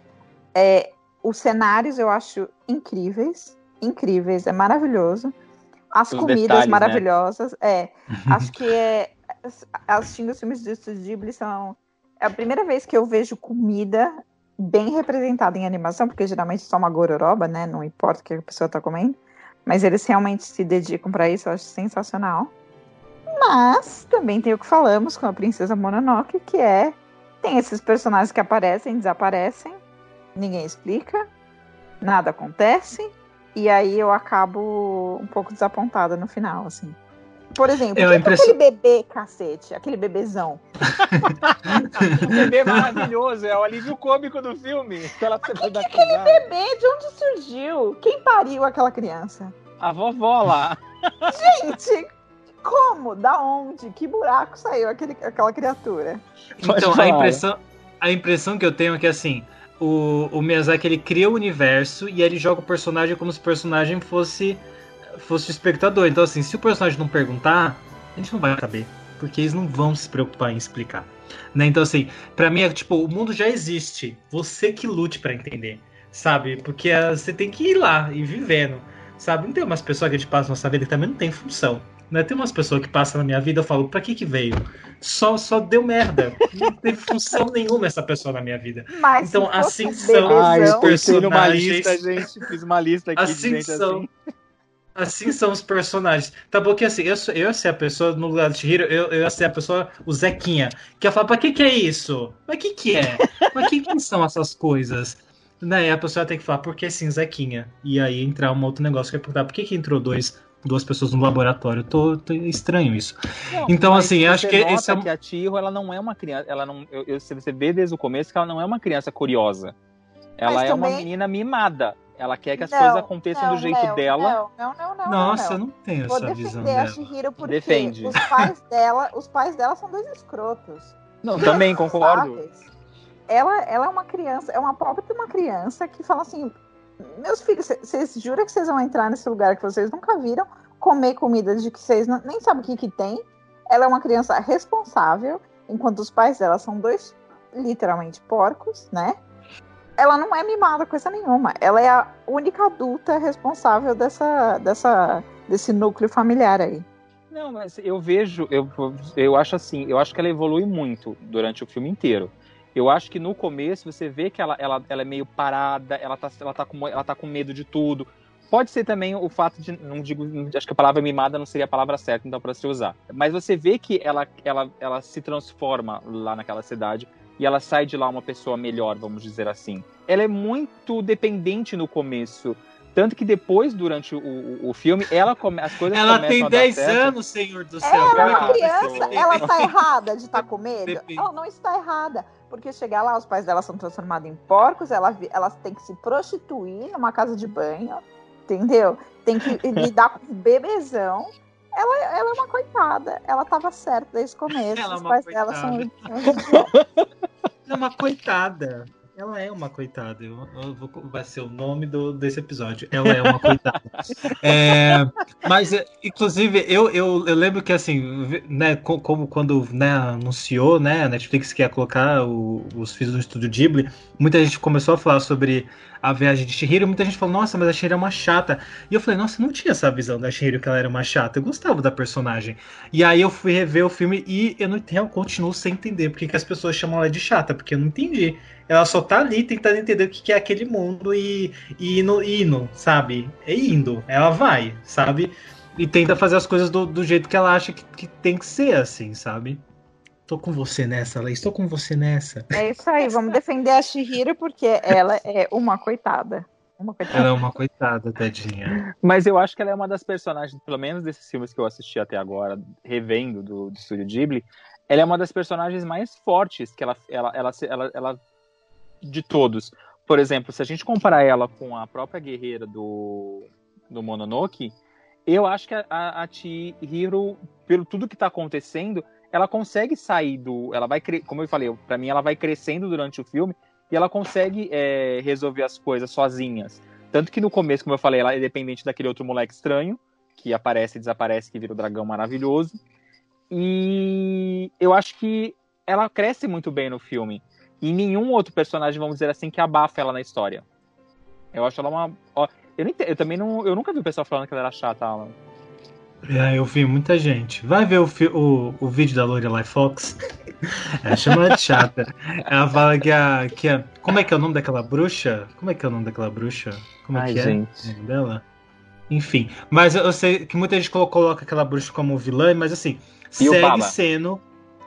É, os cenários eu acho incríveis, incríveis, é maravilhoso. As os comidas detalhes, né? maravilhosas, né? é. acho que é assistindo os filmes do Estúdio Ghibli são é a primeira vez que eu vejo comida bem representada em animação, porque geralmente só uma gororoba, né? Não importa o que a pessoa está comendo. Mas eles realmente se dedicam para isso, eu acho sensacional. Mas também tem o que falamos com a Princesa Mononoke, que é tem esses personagens que aparecem, desaparecem, ninguém explica, nada acontece, e aí eu acabo um pouco desapontada no final, assim. Por exemplo, é impress... aquele bebê, cacete, aquele bebezão. o bebê maravilhoso, é o alívio cômico do filme. Aquela que que aquele bebê, de onde surgiu? Quem pariu aquela criança? A vovó lá. Gente, como? Da onde? Que buraco saiu aquele, aquela criatura? Então, a impressão, a impressão que eu tenho é que assim, o, o Miyazaki ele cria o universo e ele joga o personagem como se o personagem fosse fosse o espectador. Então, assim, se o personagem não perguntar, a gente não vai saber. Porque eles não vão se preocupar em explicar. Né? Então, assim, para mim é tipo, o mundo já existe. Você que lute para entender. Sabe? Porque uh, você tem que ir lá e vivendo. Sabe? Não tem umas pessoas que a gente passa nossa vida que também não tem função. Né? Tem umas pessoas que passam na minha vida, eu falo, pra que que veio? Só, só deu merda. Não teve função nenhuma essa pessoa na minha vida. Mas então, assim são Ai, os personagens. Uma lista, gente. Fiz uma lista aqui assim de gente são. assim. Assim são os personagens. Tá bom que assim, eu, eu ia ser a pessoa, no lugar do Shihiro, eu, eu ia ser a pessoa, o Zequinha, que ia falar, pra que que é isso? Mas que que é? Mas que, que são essas coisas? Né, a pessoa tem que falar, por que sim, Zequinha? E aí entrar um outro negócio que é perguntar, por que que entrou dois, duas pessoas no laboratório? Tô, tô estranho isso. Não, então, assim, eu acho que esse é... que a Tiro, ela não é uma criança, ela não, eu, eu, você vê desde o começo que ela não é uma criança curiosa. Ela Mas é também... uma menina mimada. Ela quer que as não, coisas aconteçam não, do jeito não, dela. Não, não, não, Nossa, eu não tenho Vou essa visão dela. Shihiro porque Defende. os pais dela, os pais dela são dois escrotos. Não, também concordo. Ela, ela é uma criança, é uma pobre de uma criança que fala assim: meus filhos, vocês juram que vocês vão entrar nesse lugar que vocês nunca viram, comer comida de que vocês nem sabem o que, que tem? Ela é uma criança responsável, enquanto os pais dela são dois, literalmente, porcos, né? Ela não é mimada coisa nenhuma. Ela é a única adulta responsável dessa, dessa, desse núcleo familiar aí. Não, mas eu vejo, eu, eu acho assim, eu acho que ela evolui muito durante o filme inteiro. Eu acho que no começo você vê que ela, ela, ela é meio parada, ela tá, ela, tá com, ela tá com medo de tudo. Pode ser também o fato de, não digo, acho que a palavra mimada não seria a palavra certa, então, para se usar. Mas você vê que ela, ela, ela se transforma lá naquela cidade e ela sai de lá uma pessoa melhor, vamos dizer assim. Ela é muito dependente no começo. Tanto que depois, durante o, o, o filme, ela come, as coisas Ela tem 10 anos, senhor do céu. Ela é uma criança, ela está errada de estar tá com medo? Ela não está errada. Porque chegar lá, os pais dela são transformados em porcos, ela, ela tem que se prostituir numa casa de banho, entendeu? Tem que lidar com bebezão. Ela, ela é uma coitada. Ela estava certa desde o começo. Ela é os pais dela são. Ela é uma coitada. Ela é uma coitada. Eu, eu vou, vai ser o nome do, desse episódio. Ela é uma coitada. é, mas, inclusive, eu, eu, eu lembro que, assim, né, como quando né, anunciou, né, a Netflix que ia colocar o, os filhos do Estúdio Ghibli, muita gente começou a falar sobre a viagem de Shihiro, muita gente falou, nossa, mas a Shihiro é uma chata. E eu falei, nossa, não tinha essa visão da Shihiro que ela era uma chata. Eu gostava da personagem. E aí eu fui rever o filme e eu não eu continuo sem entender porque que as pessoas chamam ela de chata, porque eu não entendi. Ela só tá ali tentando entender o que é aquele mundo e, e indo, indo, sabe? É indo. Ela vai, sabe? E tenta fazer as coisas do, do jeito que ela acha que, que tem que ser, assim, sabe? Tô com você nessa, Laís. Tô com você nessa. É isso aí. Vamos defender a Shihiro porque ela é uma coitada. Uma coitada. Ela é uma coitada, tadinha. Mas eu acho que ela é uma das personagens, pelo menos desses filmes que eu assisti até agora, revendo do, do Estúdio Ghibli, ela é uma das personagens mais fortes que ela, ela, ela, ela, ela de todos. Por exemplo, se a gente comparar ela com a própria guerreira do, do Mononoke, eu acho que a, a, a Chihiro, pelo tudo que está acontecendo, ela consegue sair do. Ela vai, como eu falei, para mim ela vai crescendo durante o filme e ela consegue é, resolver as coisas sozinhas. Tanto que no começo, como eu falei, ela é dependente daquele outro moleque estranho, que aparece e desaparece, que vira o dragão maravilhoso. E eu acho que ela cresce muito bem no filme. E nenhum outro personagem, vamos dizer assim, que abafa ela na história. Eu acho ela uma. Eu, não, eu também não. Eu nunca vi o pessoal falando que ela era chata, Alan. É, eu vi muita gente. Vai ver o, o, o vídeo da Lorelai Fox. É, chama ela de chata. Ela fala que a, que a. Como é que é o nome daquela bruxa? Como é que é o nome daquela bruxa? Como é Ai, que é gente. o nome dela? Enfim. Mas eu sei que muita gente coloca aquela bruxa como vilã, mas assim, e segue sendo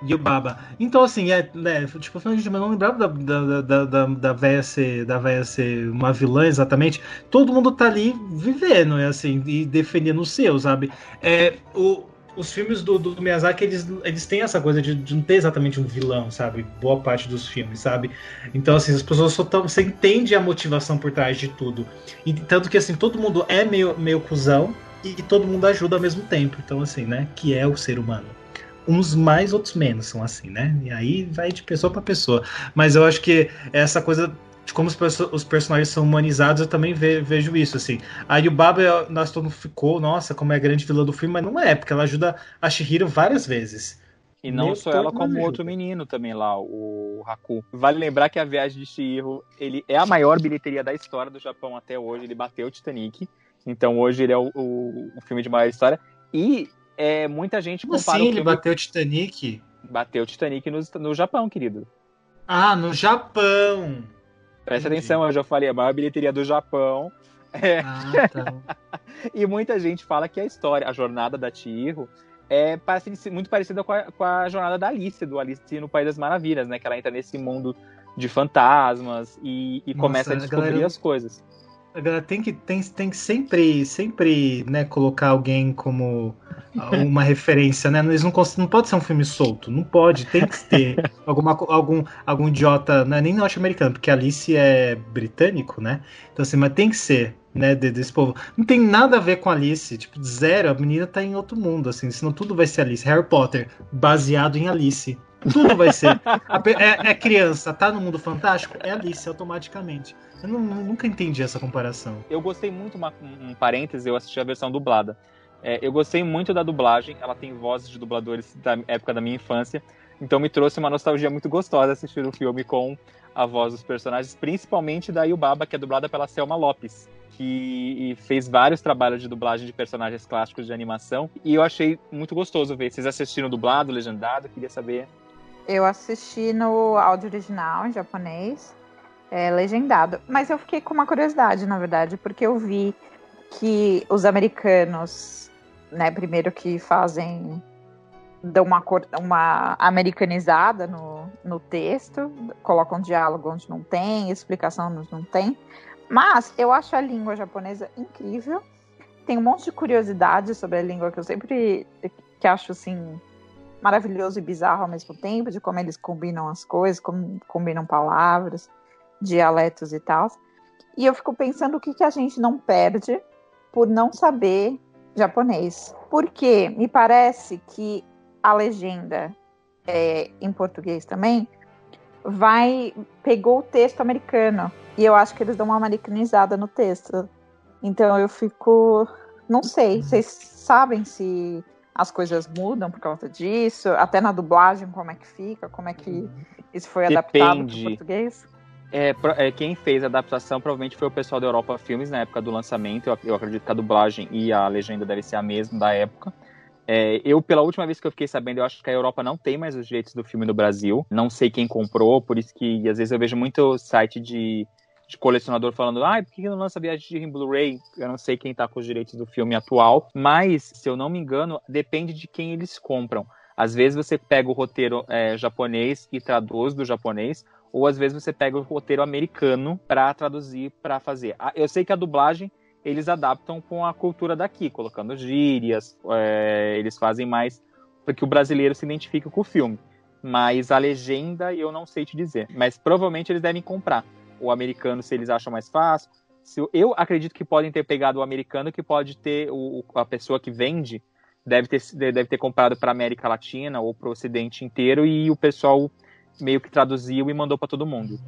e o Baba. Então, assim, é, né, tipo, eu não lembrava da, da, da, da, da véia ser, da véia ser uma vilã exatamente. Todo mundo tá ali vivendo, é assim, e defendendo o seu, sabe? É, o, os filmes do, do, Miyazaki, eles, eles têm essa coisa de, de, não ter exatamente um vilão, sabe? Boa parte dos filmes, sabe? Então, assim, as pessoas só tão, você entende a motivação por trás de tudo. E, tanto que, assim, todo mundo é meio, meio cuzão e, e todo mundo ajuda ao mesmo tempo. Então, assim, né? Que é o ser humano uns mais, outros menos, são assim, né? E aí vai de pessoa para pessoa. Mas eu acho que essa coisa de como os, perso os personagens são humanizados, eu também ve vejo isso, assim. A Yubaba, nós todo mundo ficou, nossa, como é a grande vilã do filme, mas não é, porque ela ajuda a Shihiro várias vezes. E não Meio só ela, como outro menino também lá, o Haku. Vale lembrar que a viagem de Shihiro, ele é a maior bilheteria da história do Japão até hoje, ele bateu o Titanic, então hoje ele é o, o, o filme de maior história. E é, muita gente Como compara. Assim, ele bateu o Titanic? Bateu o Titanic no, no Japão, querido. Ah, no Japão! Presta Entendi. atenção, eu já falei, a maior bilheteria do Japão. É. Ah, tá. e muita gente fala que a história, a jornada da Chihiro, é muito parecida com a, com a, jornada da Alice, do Alice no País das Maravilhas, né? Que ela entra nesse mundo de fantasmas e, e Nossa, começa a descobrir a galera... as coisas. A galera tem que, tem, tem que sempre, sempre né, colocar alguém como uma referência, né? Eles não, não pode ser um filme solto, não pode, tem que ter alguma, algum, algum idiota, não é nem norte-americano, porque Alice é britânico, né? Então assim, mas tem que ser, né, desse povo. Não tem nada a ver com Alice, tipo, zero, a menina tá em outro mundo, assim, senão tudo vai ser Alice. Harry Potter, baseado em Alice. Tudo vai ser. É, é, criança, tá no mundo fantástico? É Alice automaticamente. Eu não, nunca entendi essa comparação. Eu gostei muito, uma, um parêntese, eu assisti a versão dublada. É, eu gostei muito da dublagem, ela tem vozes de dubladores da época da minha infância, então me trouxe uma nostalgia muito gostosa assistir o filme com a voz dos personagens, principalmente da Yubaba, que é dublada pela Selma Lopes que fez vários trabalhos de dublagem de personagens clássicos de animação. E eu achei muito gostoso ver. Vocês assistiram dublado, legendado? Queria saber. Eu assisti no áudio original, em japonês, é, legendado. Mas eu fiquei com uma curiosidade, na verdade, porque eu vi que os americanos, né, primeiro que fazem dão uma, uma americanizada no, no texto, colocam diálogo onde não tem, explicação onde não tem. Mas eu acho a língua japonesa incrível. Tem um monte de curiosidade sobre a língua que eu sempre que acho assim maravilhoso e bizarro ao mesmo tempo, de como eles combinam as coisas, como combinam palavras, dialetos e tal. E eu fico pensando o que, que a gente não perde por não saber japonês. Porque me parece que a legenda é, em português também vai pegou o texto americano e eu acho que eles dão uma americanizada no texto. Então eu fico. Não sei, uhum. vocês sabem se as coisas mudam por causa disso? Até na dublagem, como é que fica? Como é que isso foi adaptado para português? É, é, quem fez a adaptação provavelmente foi o pessoal da Europa Filmes na época do lançamento. Eu, eu acredito que a dublagem e a legenda deve ser a mesma da época. É, eu, pela última vez que eu fiquei sabendo, eu acho que a Europa não tem mais os direitos do filme no Brasil. Não sei quem comprou, por isso que às vezes eu vejo muito site de de colecionador falando, ah, por que não lança Viagem em Blu-ray? Eu não sei quem tá com os direitos do filme atual, mas, se eu não me engano, depende de quem eles compram. Às vezes você pega o roteiro é, japonês e traduz do japonês, ou às vezes você pega o roteiro americano para traduzir, para fazer. Ah, eu sei que a dublagem eles adaptam com a cultura daqui, colocando gírias, é, eles fazem mais porque o brasileiro se identifica com o filme. Mas a legenda eu não sei te dizer. Mas provavelmente eles devem comprar o americano se eles acham mais fácil. Se, eu acredito que podem ter pegado o americano, que pode ter o, a pessoa que vende deve ter, deve ter comprado para América Latina ou para o Ocidente inteiro e o pessoal meio que traduziu e mandou para todo mundo.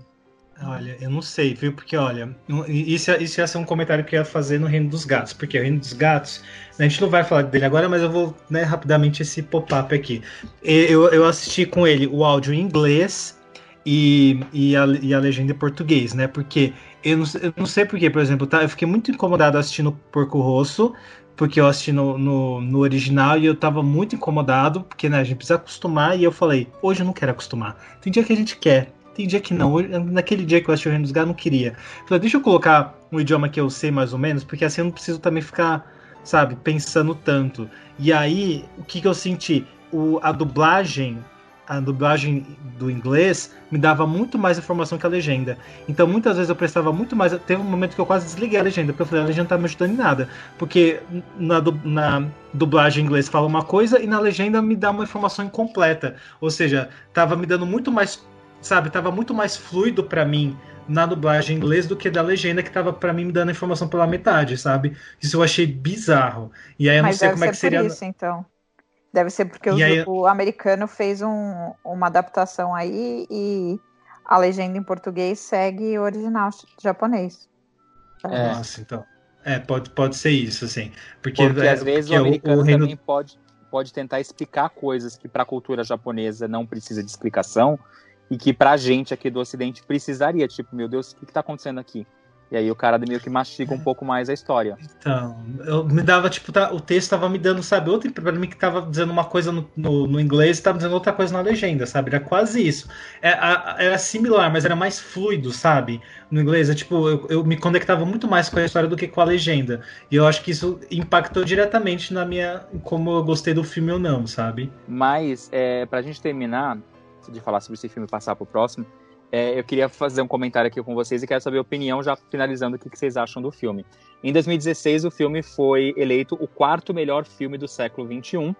Olha, eu não sei, viu? Porque, olha, isso, isso ia ser um comentário que eu ia fazer no Reino dos Gatos, porque o Reino dos Gatos, a gente não vai falar dele agora, mas eu vou né, rapidamente esse pop-up aqui. Eu, eu assisti com ele o áudio em inglês e, e, a, e a legenda em português, né? Porque eu não, eu não sei porque, por exemplo, tá, eu fiquei muito incomodado assistindo Porco Rosso, porque eu assisti no, no, no, original e eu tava muito incomodado, porque né, a gente precisa acostumar, e eu falei, hoje eu não quero acostumar. Tem dia que a gente quer, tem dia que não. Naquele dia que eu assisti o Reino dos Gatos, não queria. Falei, deixa eu colocar um idioma que eu sei mais ou menos, porque assim eu não preciso também ficar, sabe, pensando tanto. E aí, o que, que eu senti? O, a dublagem a dublagem do inglês me dava muito mais informação que a legenda. Então muitas vezes eu prestava muito mais. Teve um momento que eu quase desliguei a legenda, porque eu falei, a legenda não tá me ajudando em nada. Porque na, na dublagem em inglês fala uma coisa e na legenda me dá uma informação incompleta. Ou seja, tava me dando muito mais. Sabe, tava muito mais fluido para mim na dublagem em inglês do que da legenda que tava para mim me dando informação pela metade, sabe? Isso eu achei bizarro. E aí eu Mas não sei como é que seria. Isso, então. Deve ser porque o, aí... o, americano fez um, uma adaptação aí e a legenda em português segue o original japonês. É. Nossa, então. É, pode, pode ser isso, assim. Porque, porque é, às vezes o americano o, o reino... também pode, pode tentar explicar coisas que para a cultura japonesa não precisa de explicação e que para a gente aqui do Ocidente precisaria. Tipo, meu Deus, o que, está acontecendo aqui? E aí o cara meio que mastiga um pouco mais a história. Então, eu me dava, tipo, tá, o texto tava me dando, sabe, outro pra mim que tava dizendo uma coisa no, no, no inglês e tava dizendo outra coisa na legenda, sabe? Era quase isso. É, a, era similar, mas era mais fluido, sabe? No inglês, é, tipo, eu, eu me conectava muito mais com a história do que com a legenda. E eu acho que isso impactou diretamente na minha. como eu gostei do filme ou não, sabe? Mas, é, pra gente terminar, de falar sobre esse filme e passar pro próximo é, eu queria fazer um comentário aqui com vocês e quero saber a opinião, já finalizando o que vocês acham do filme. Em 2016, o filme foi eleito o quarto melhor filme do século XXI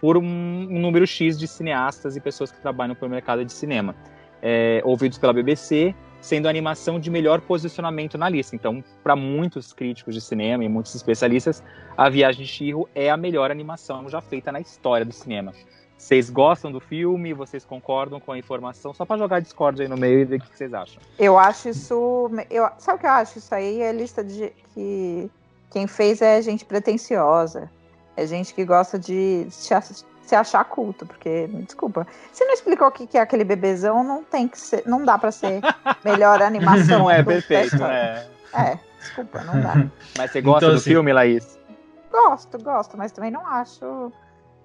por um, um número X de cineastas e pessoas que trabalham pelo mercado de cinema. É, ouvidos pela BBC, sendo a animação de melhor posicionamento na lista. Então, para muitos críticos de cinema e muitos especialistas, A Viagem de Chihiro é a melhor animação já feita na história do cinema. Vocês gostam do filme? Vocês concordam com a informação? Só para jogar Discord aí no meio e ver o que vocês acham. Eu acho isso. Eu, sabe o que eu acho? Isso aí é lista de. que quem fez é gente pretensiosa. É gente que gosta de se, se achar culto, porque, me desculpa. Se não explicou o que é aquele bebezão, não tem que ser. Não dá para ser melhor animação. Não é perfeito, né? É, desculpa, não dá. Mas você gosta então, do assim, filme, Laís? Gosto, gosto, mas também não acho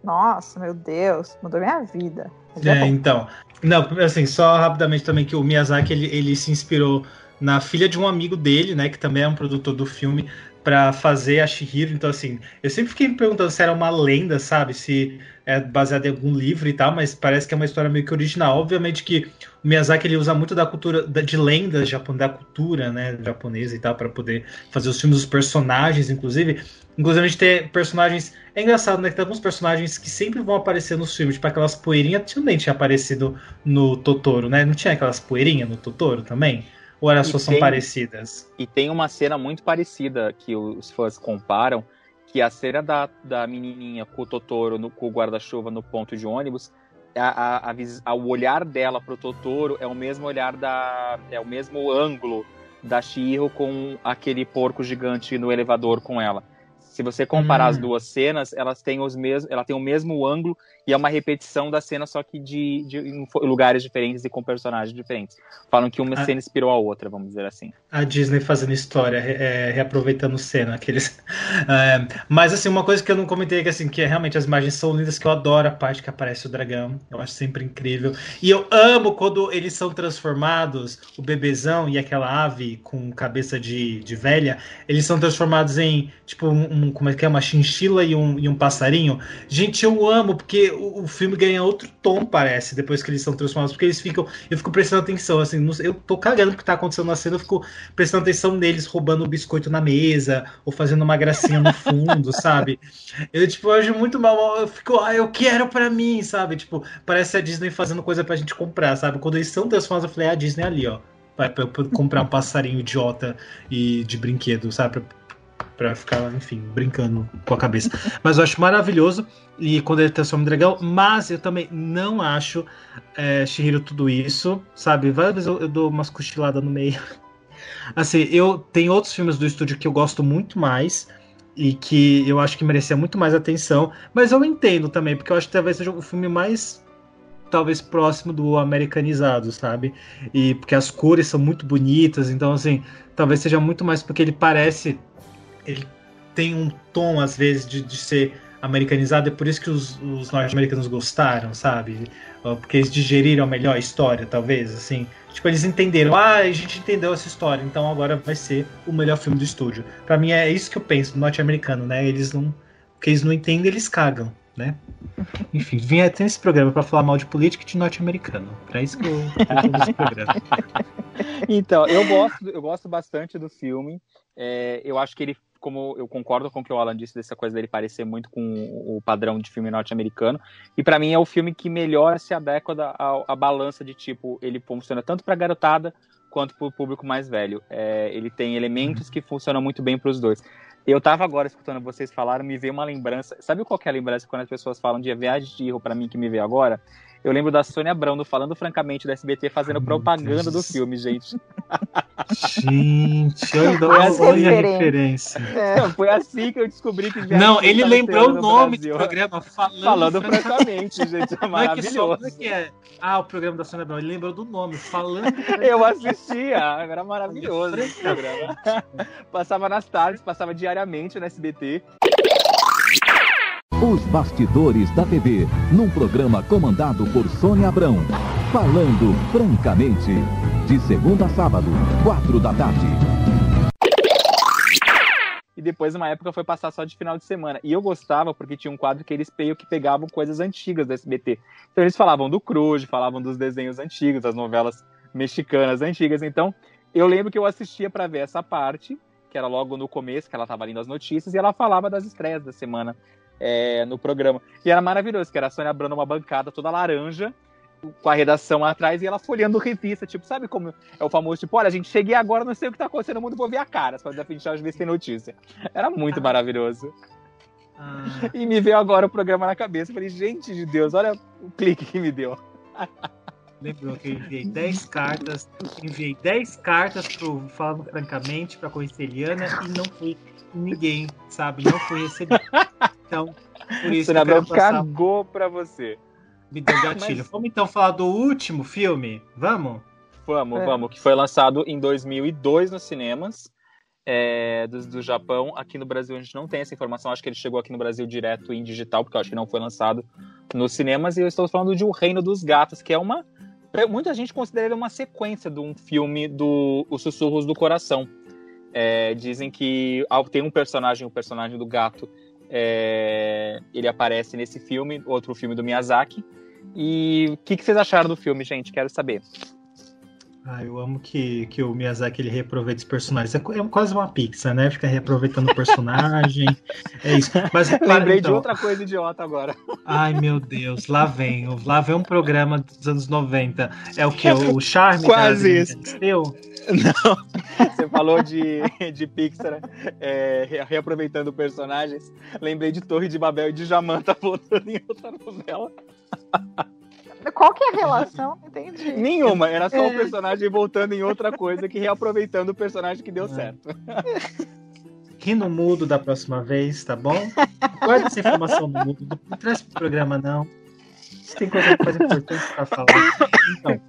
nossa, meu Deus, mudou minha vida. É, é então. Não, assim, só rapidamente também que o Miyazaki ele, ele se inspirou na filha de um amigo dele, né, que também é um produtor do filme, para fazer a Shihiro. Então, assim, eu sempre fiquei me perguntando se era uma lenda, sabe? Se é baseado em algum livro e tal, mas parece que é uma história meio que original. Obviamente que o Miyazaki ele usa muito da cultura de lendas da cultura, né, japonesa e tal para poder fazer os filmes dos personagens, inclusive. Inclusive a gente tem personagens, é engraçado, né, que tem alguns personagens que sempre vão aparecer nos filmes, tipo aquelas poeirinhas, também tinha aparecido no Totoro, né? Não tinha aquelas poeirinhas no Totoro também? Ou elas só são parecidas? E tem uma cena muito parecida que os fãs comparam, que a cena da, da menininha com o Totoro, no, com o guarda-chuva no ponto de ônibus, a, a, a, o olhar dela pro Totoro é o mesmo olhar da. é o mesmo ângulo da Shiro com aquele porco gigante no elevador com ela. Se você comparar hum. as duas cenas, elas têm os mesmos, ela tem o mesmo ângulo e é uma repetição da cena, só que de, de em lugares diferentes e com personagens diferentes. Falam que uma a, cena inspirou a outra, vamos dizer assim. A Disney fazendo história, é, reaproveitando cena, aqueles. É, mas assim, uma coisa que eu não comentei que assim, que é, realmente as imagens são lindas, que eu adoro a parte que aparece o dragão. Eu acho sempre incrível. E eu amo quando eles são transformados, o bebezão e aquela ave com cabeça de, de velha, eles são transformados em tipo um um, como é que é, uma chinchila e um, e um passarinho. Gente, eu amo, porque o, o, filme ganha outro tom, parece, depois que eles são transformados, porque eles ficam. Eu fico prestando atenção, assim, eu tô cagando o que tá acontecendo na cena, eu fico prestando atenção neles roubando o biscoito na mesa, ou fazendo uma gracinha no fundo, sabe? Eu, tipo, eu acho muito mal, eu fico, ah, eu quero pra mim, sabe? Tipo, parece a Disney fazendo coisa pra gente comprar, sabe? Quando eles são transformados, eu falei, ah, a Disney ali, ó. Vai pra, pra comprar um passarinho idiota e de brinquedo, sabe? Pra, para ficar, enfim, brincando com a cabeça. Mas eu acho maravilhoso e quando ele transforma em dragão, mas eu também não acho é, Shihiro tudo isso, sabe? Várias vezes eu, eu dou umas cochiladas no meio. Assim, eu tenho outros filmes do estúdio que eu gosto muito mais e que eu acho que merecia muito mais atenção, mas eu entendo também, porque eu acho que talvez seja o filme mais talvez próximo do americanizado, sabe? E porque as cores são muito bonitas, então assim, talvez seja muito mais porque ele parece ele tem um tom, às vezes, de, de ser americanizado, é por isso que os, os norte-americanos gostaram, sabe? Porque eles digeriram melhor a história, talvez, assim. Tipo, eles entenderam, ah, a gente entendeu essa história, então agora vai ser o melhor filme do estúdio. Para mim é isso que eu penso do norte-americano, né? Eles não. Porque eles não entendem, eles cagam, né? Enfim, vim até esse programa para falar mal de política e de norte-americano. Pra isso que eu, eu esse programa. Então, eu gosto, eu gosto bastante do filme. É, eu acho que ele como eu concordo com o que o Alan disse dessa coisa dele parecer muito com o padrão de filme norte-americano. E para mim é o filme que melhor se adequa à, balança de tipo, ele funciona tanto para garotada quanto para o público mais velho. É, ele tem elementos que funcionam muito bem para os dois. Eu tava agora escutando vocês falaram, me veio uma lembrança. Sabe qual é a lembrança quando as pessoas falam de viagem de erro para mim que me veio agora? Eu lembro da Sônia Abrão falando francamente do SBT fazendo Ai, propaganda do filme, gente. Gente, olha, olha a referência. É. foi assim que eu descobri que Não, ele lembrou o nome do programa falando, falando francamente, gente. É maravilhoso. Não é que, é? Ah, o programa da Sônia Abrão, ele lembrou do nome, falando. eu assistia, era maravilhoso esse programa. passava nas tardes, passava diariamente no SBT. Os Bastidores da TV, num programa comandado por Sônia Abrão. Falando francamente. De segunda a sábado, quatro da tarde. E depois, uma época, foi passar só de final de semana. E eu gostava porque tinha um quadro que eles que pegavam coisas antigas do SBT. Então eles falavam do Cruz, falavam dos desenhos antigos, das novelas mexicanas antigas. Então, eu lembro que eu assistia para ver essa parte, que era logo no começo, que ela estava lendo as notícias, e ela falava das estreias da semana é, no programa. E era maravilhoso, que era a Sônia Abrão numa bancada toda laranja, com a redação atrás e ela folhando revista, tipo, sabe como é o famoso, tipo, olha, a gente cheguei agora, não sei o que tá acontecendo no mundo, vou ver a cara, pra a gente ver se tem notícia. Era muito ah. maravilhoso. Ah. E me veio agora o programa na cabeça. falei, gente de Deus, olha o clique que me deu. Lembrou que eu enviei 10 cartas, enviei 10 cartas pro Falando Francamente para conhecer Eliana e não fui ninguém, sabe? Não fui recebido. Então, por isso o que eu passar... cagou pra você. Me deu gatilho. Mas... Vamos então falar do último filme? Vamos? Vamos, é. vamos. Que foi lançado em 2002 nos cinemas. É, do, do Japão. Aqui no Brasil a gente não tem essa informação. Acho que ele chegou aqui no Brasil direto em digital, porque eu acho que não foi lançado nos cinemas. E eu estou falando de O Reino dos Gatos, que é uma muita gente considera ele uma sequência de um filme do Os Sussurros do Coração. É, dizem que tem um personagem, o personagem do gato, é, ele aparece nesse filme, outro filme do Miyazaki. E o que, que vocês acharam do filme, gente? Quero saber. Ah, eu amo que, que o Miyazaki ele reaproveita os personagens. É, é quase uma pizza, né? Fica reaproveitando o personagem. é isso. Mas Lembrei então... de outra coisa idiota agora. Ai, meu Deus, lá vem. Lá vem um programa dos anos 90. É o que? O Charme Quase isso. Não. Você falou de, de Pixar, é, reaproveitando personagens. Lembrei de Torre de Babel e de Jamanta voltando em outra novela. Qual que é a relação? Entendi. Nenhuma, era só o um é. personagem voltando em outra coisa que reaproveitando o personagem que deu é. certo. Rindo mudo da próxima vez, tá bom? Guarda essa informação no mudo, não traz pro programa não. Tem coisa mais importante pra falar. Então,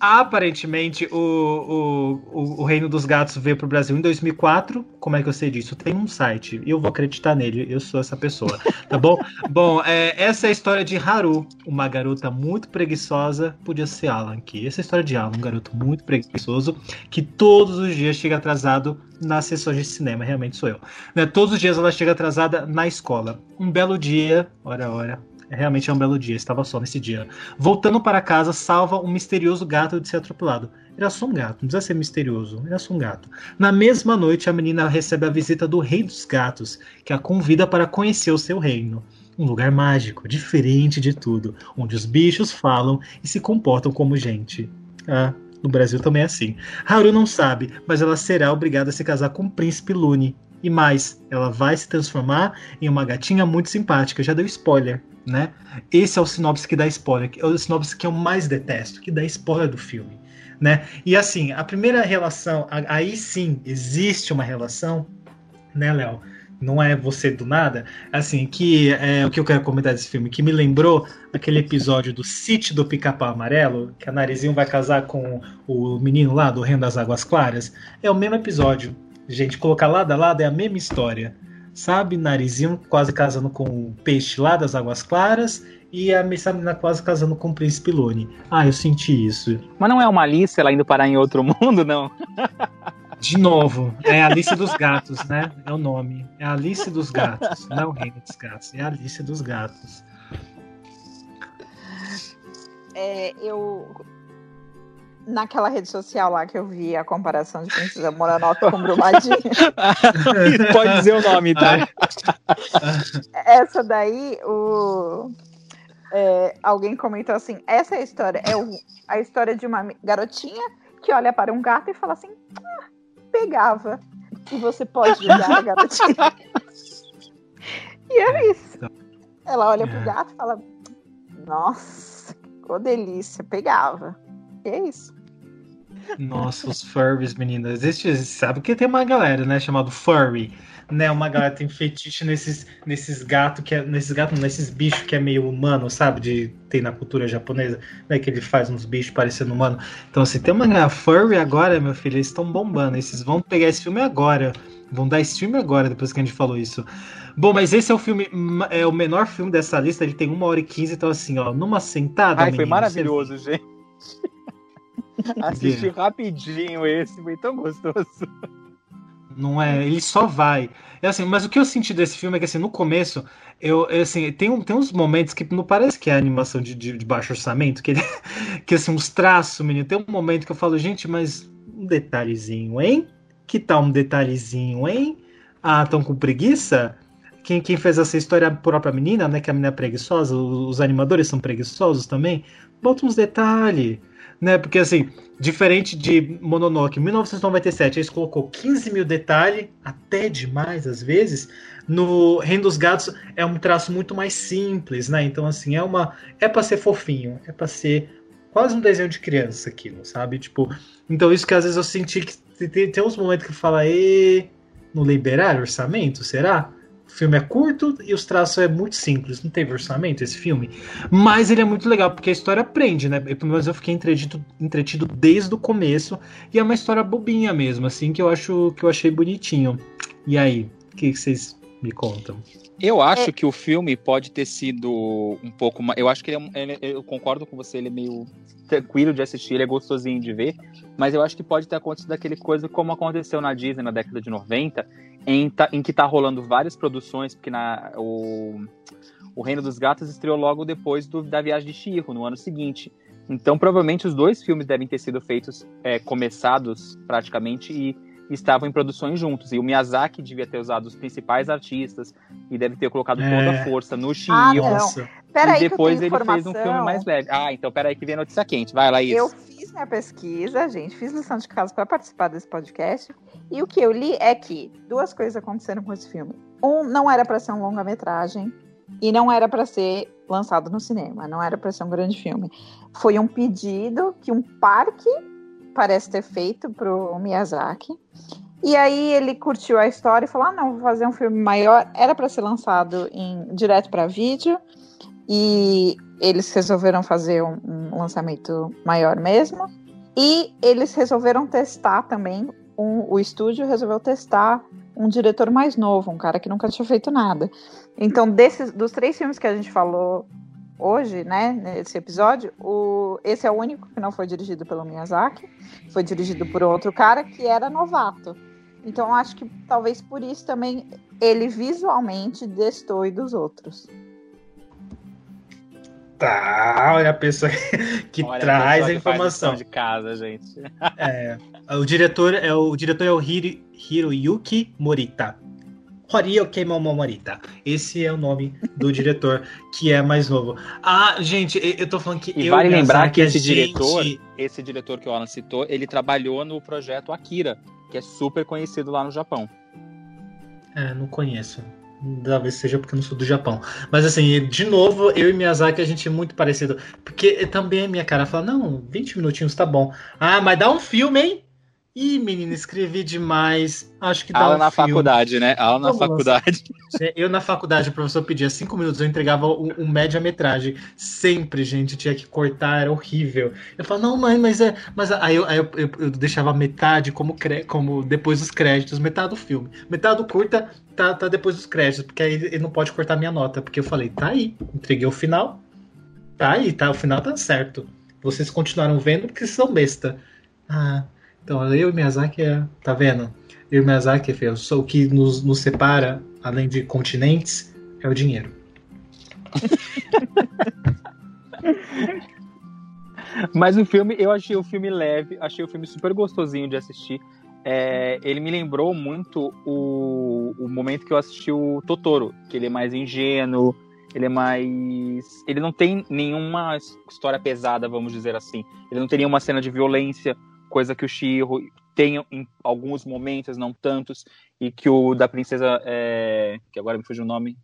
Aparentemente, o, o, o, Reino dos Gatos veio para o Brasil em 2004. Como é que eu sei disso? Tem um site e eu vou acreditar nele. Eu sou essa pessoa, tá bom? bom, é, essa é a história de Haru, uma garota muito preguiçosa. Podia ser Alan aqui. Essa é a história de Alan, um garoto muito preguiçoso que todos os dias chega atrasado nas sessões de cinema. Realmente sou eu. Né? Todos os dias ela chega atrasada na escola. Um belo dia, ora, ora, Realmente é um belo dia, estava só nesse dia. Voltando para casa, salva um misterioso gato de ser atropelado. Era só um gato, não precisa ser misterioso, era só um gato. Na mesma noite, a menina recebe a visita do Rei dos Gatos, que a convida para conhecer o seu reino. Um lugar mágico, diferente de tudo, onde os bichos falam e se comportam como gente. Ah, no Brasil também é assim. Haru não sabe, mas ela será obrigada a se casar com o príncipe Lune. E mais, ela vai se transformar em uma gatinha muito simpática. Já deu spoiler né? Esse é o sinopse que dá spoiler, é o sinopse que eu mais detesto, que dá spoiler do filme, né? E assim, a primeira relação, aí sim existe uma relação, né, Léo? Não é você do nada, assim, que é o que eu quero comentar desse filme, que me lembrou aquele episódio do Sítio do Pica-Pau Amarelo, que a Narizinho vai casar com o menino lá do Reino das Águas Claras. É o mesmo episódio. Gente, colocar lado a lado é a mesma história sabe? Narizinho quase casando com o peixe lá das Águas Claras e a menina quase casando com o Príncipe Lune. Ah, eu senti isso. Mas não é uma Alice ela indo parar em outro mundo, não? De novo, é a Alice dos Gatos, né? É o nome. É a Alice dos Gatos, não é o Reino dos Gatos, é a Alice dos Gatos. É, eu naquela rede social lá que eu vi a comparação de Princesa Mononoke com Brumadinho. Pode dizer o nome, tá? Essa daí, o... É, alguém comentou assim: essa é a história. É o, a história de uma garotinha que olha para um gato e fala assim: ah, pegava. E você pode julgar a garotinha. e é isso. Ela olha pro gato e fala: Nossa, que delícia, pegava. E é isso. Nossa, os furries, meninas. Existe, sabe que tem uma galera, né, chamado furry, né? Uma galera tem fetiche nesses nesses gatos que é, nesses gatos, nesses bichos que é meio humano, sabe? De tem na cultura japonesa, né, que ele faz uns bichos parecendo humano. Então, assim, tem uma galera furry agora, meu filho, eles estão bombando. Esses vão pegar esse filme agora. Vão dar esse filme agora, depois que a gente falou isso. Bom, mas esse é o filme, é o menor filme dessa lista, ele tem uma hora e quinze, então assim, ó, numa sentada. Ai, foi maravilhoso, você... gente. Assisti rapidinho esse, foi tão gostoso. Não é, ele só vai. É assim, mas o que eu senti desse filme é que assim, no começo, eu, eu assim, tem, um, tem uns momentos que não parece que é animação de, de, de baixo orçamento, que, ele, que assim, uns traços, menino. Tem um momento que eu falo, gente, mas um detalhezinho, hein? Que tal um detalhezinho, hein? Ah, estão com preguiça? Quem, quem fez essa história é a própria menina, né? Que a menina é preguiçosa, os animadores são preguiçosos também. Bota uns detalhes né? Porque assim, diferente de Mononoke, 1997, eles colocou 15 mil detalhes, até demais às vezes. No Reino dos Gatos é um traço muito mais simples, né? Então, assim, é uma. É para ser fofinho, é para ser quase um desenho de criança aquilo, sabe? Tipo, então isso que às vezes eu senti que tem, tem uns momentos que fala, e não liberar orçamento, será? Filme é curto e os traços é muito simples. Não teve orçamento esse filme. Mas ele é muito legal, porque a história prende, né? Pelo menos eu fiquei entretido, entretido desde o começo. E é uma história bobinha mesmo, assim, que eu acho que eu achei bonitinho. E aí, o que, que vocês me contam? Eu acho é. que o filme pode ter sido um pouco mais. Eu acho que ele, é, ele eu concordo com você, ele é meio tranquilo de assistir, ele é gostosinho de ver, mas eu acho que pode ter acontecido aquele coisa como aconteceu na Disney na década de 90, em, em que tá rolando várias produções, porque na, o, o Reino dos Gatos estreou logo depois do, da Viagem de Shihiro, no ano seguinte. Então, provavelmente, os dois filmes devem ter sido feitos, é, começados praticamente, e estavam em produções juntos. E o Miyazaki devia ter usado os principais artistas e deve ter colocado é. toda a força no Shio. Ah, e depois ele fez um filme mais leve. Ah, então peraí que vem a notícia quente. Vai lá, isso. Eu fiz minha pesquisa, gente, fiz lição de casa para participar desse podcast. E o que eu li é que duas coisas aconteceram com esse filme. Um, não era para ser um longa-metragem e não era para ser lançado no cinema, não era para ser um grande filme. Foi um pedido que um parque parece ter feito pro Miyazaki. E aí ele curtiu a história e falou: ah, não, vou fazer um filme maior. Era para ser lançado em direto para vídeo. E eles resolveram fazer um, um, lançamento maior mesmo. E eles resolveram testar também. Um, o estúdio resolveu testar um diretor mais novo, um cara que nunca tinha feito nada. Então, desses, dos três filmes que a gente falou hoje, né, nesse episódio, o, esse é o único que não foi dirigido pelo Miyazaki, foi dirigido por outro cara que era novato. Então acho que talvez por isso também ele visualmente destoe dos outros. Tá, olha a pessoa que olha traz a, pessoa a informação de casa, gente. É, o diretor é o diretor é o Hiro, Hiroyuki Morita. Horioke Momomorita. Esse é o nome do diretor, que é mais novo. Ah, gente, eu tô falando que. E vale lembrar que esse gente... diretor, esse diretor que o Alan citou, ele trabalhou no projeto Akira, que é super conhecido lá no Japão. É, não conheço. Talvez seja porque eu não sou do Japão. Mas assim, de novo, eu e Miyazaki, a gente é muito parecido. Porque também a minha cara fala, não, 20 minutinhos tá bom. Ah, mas dá um filme, hein? Ih, menina, escrevi demais. Acho que dá Aula um na filme. faculdade, né? Aula na Nossa. faculdade. Eu na faculdade, o professor pedia cinco minutos, eu entregava um, um média-metragem. Sempre, gente, tinha que cortar, era horrível. Eu falava, não, mãe, mas é. Mas aí eu, aí eu, eu, eu deixava metade como, como depois dos créditos, metade do filme. Metade do curta tá, tá depois dos créditos, porque aí ele não pode cortar minha nota. Porque eu falei, tá aí, entreguei o final. Tá aí, tá, o final tá certo. Vocês continuaram vendo porque são besta. Ah, então, eu e Miyazaki é. Tá vendo? Eu e Miyazaki, Fê, o que nos, nos separa, além de continentes, é o dinheiro. Mas o filme, eu achei o filme leve, achei o filme super gostosinho de assistir. É, ele me lembrou muito o, o momento que eu assisti o Totoro, que ele é mais ingênuo, ele é mais. Ele não tem nenhuma história pesada, vamos dizer assim. Ele não tem nenhuma cena de violência coisa que o Shiro tem em alguns momentos, não tantos, e que o da princesa, é, que agora me fugiu o nome,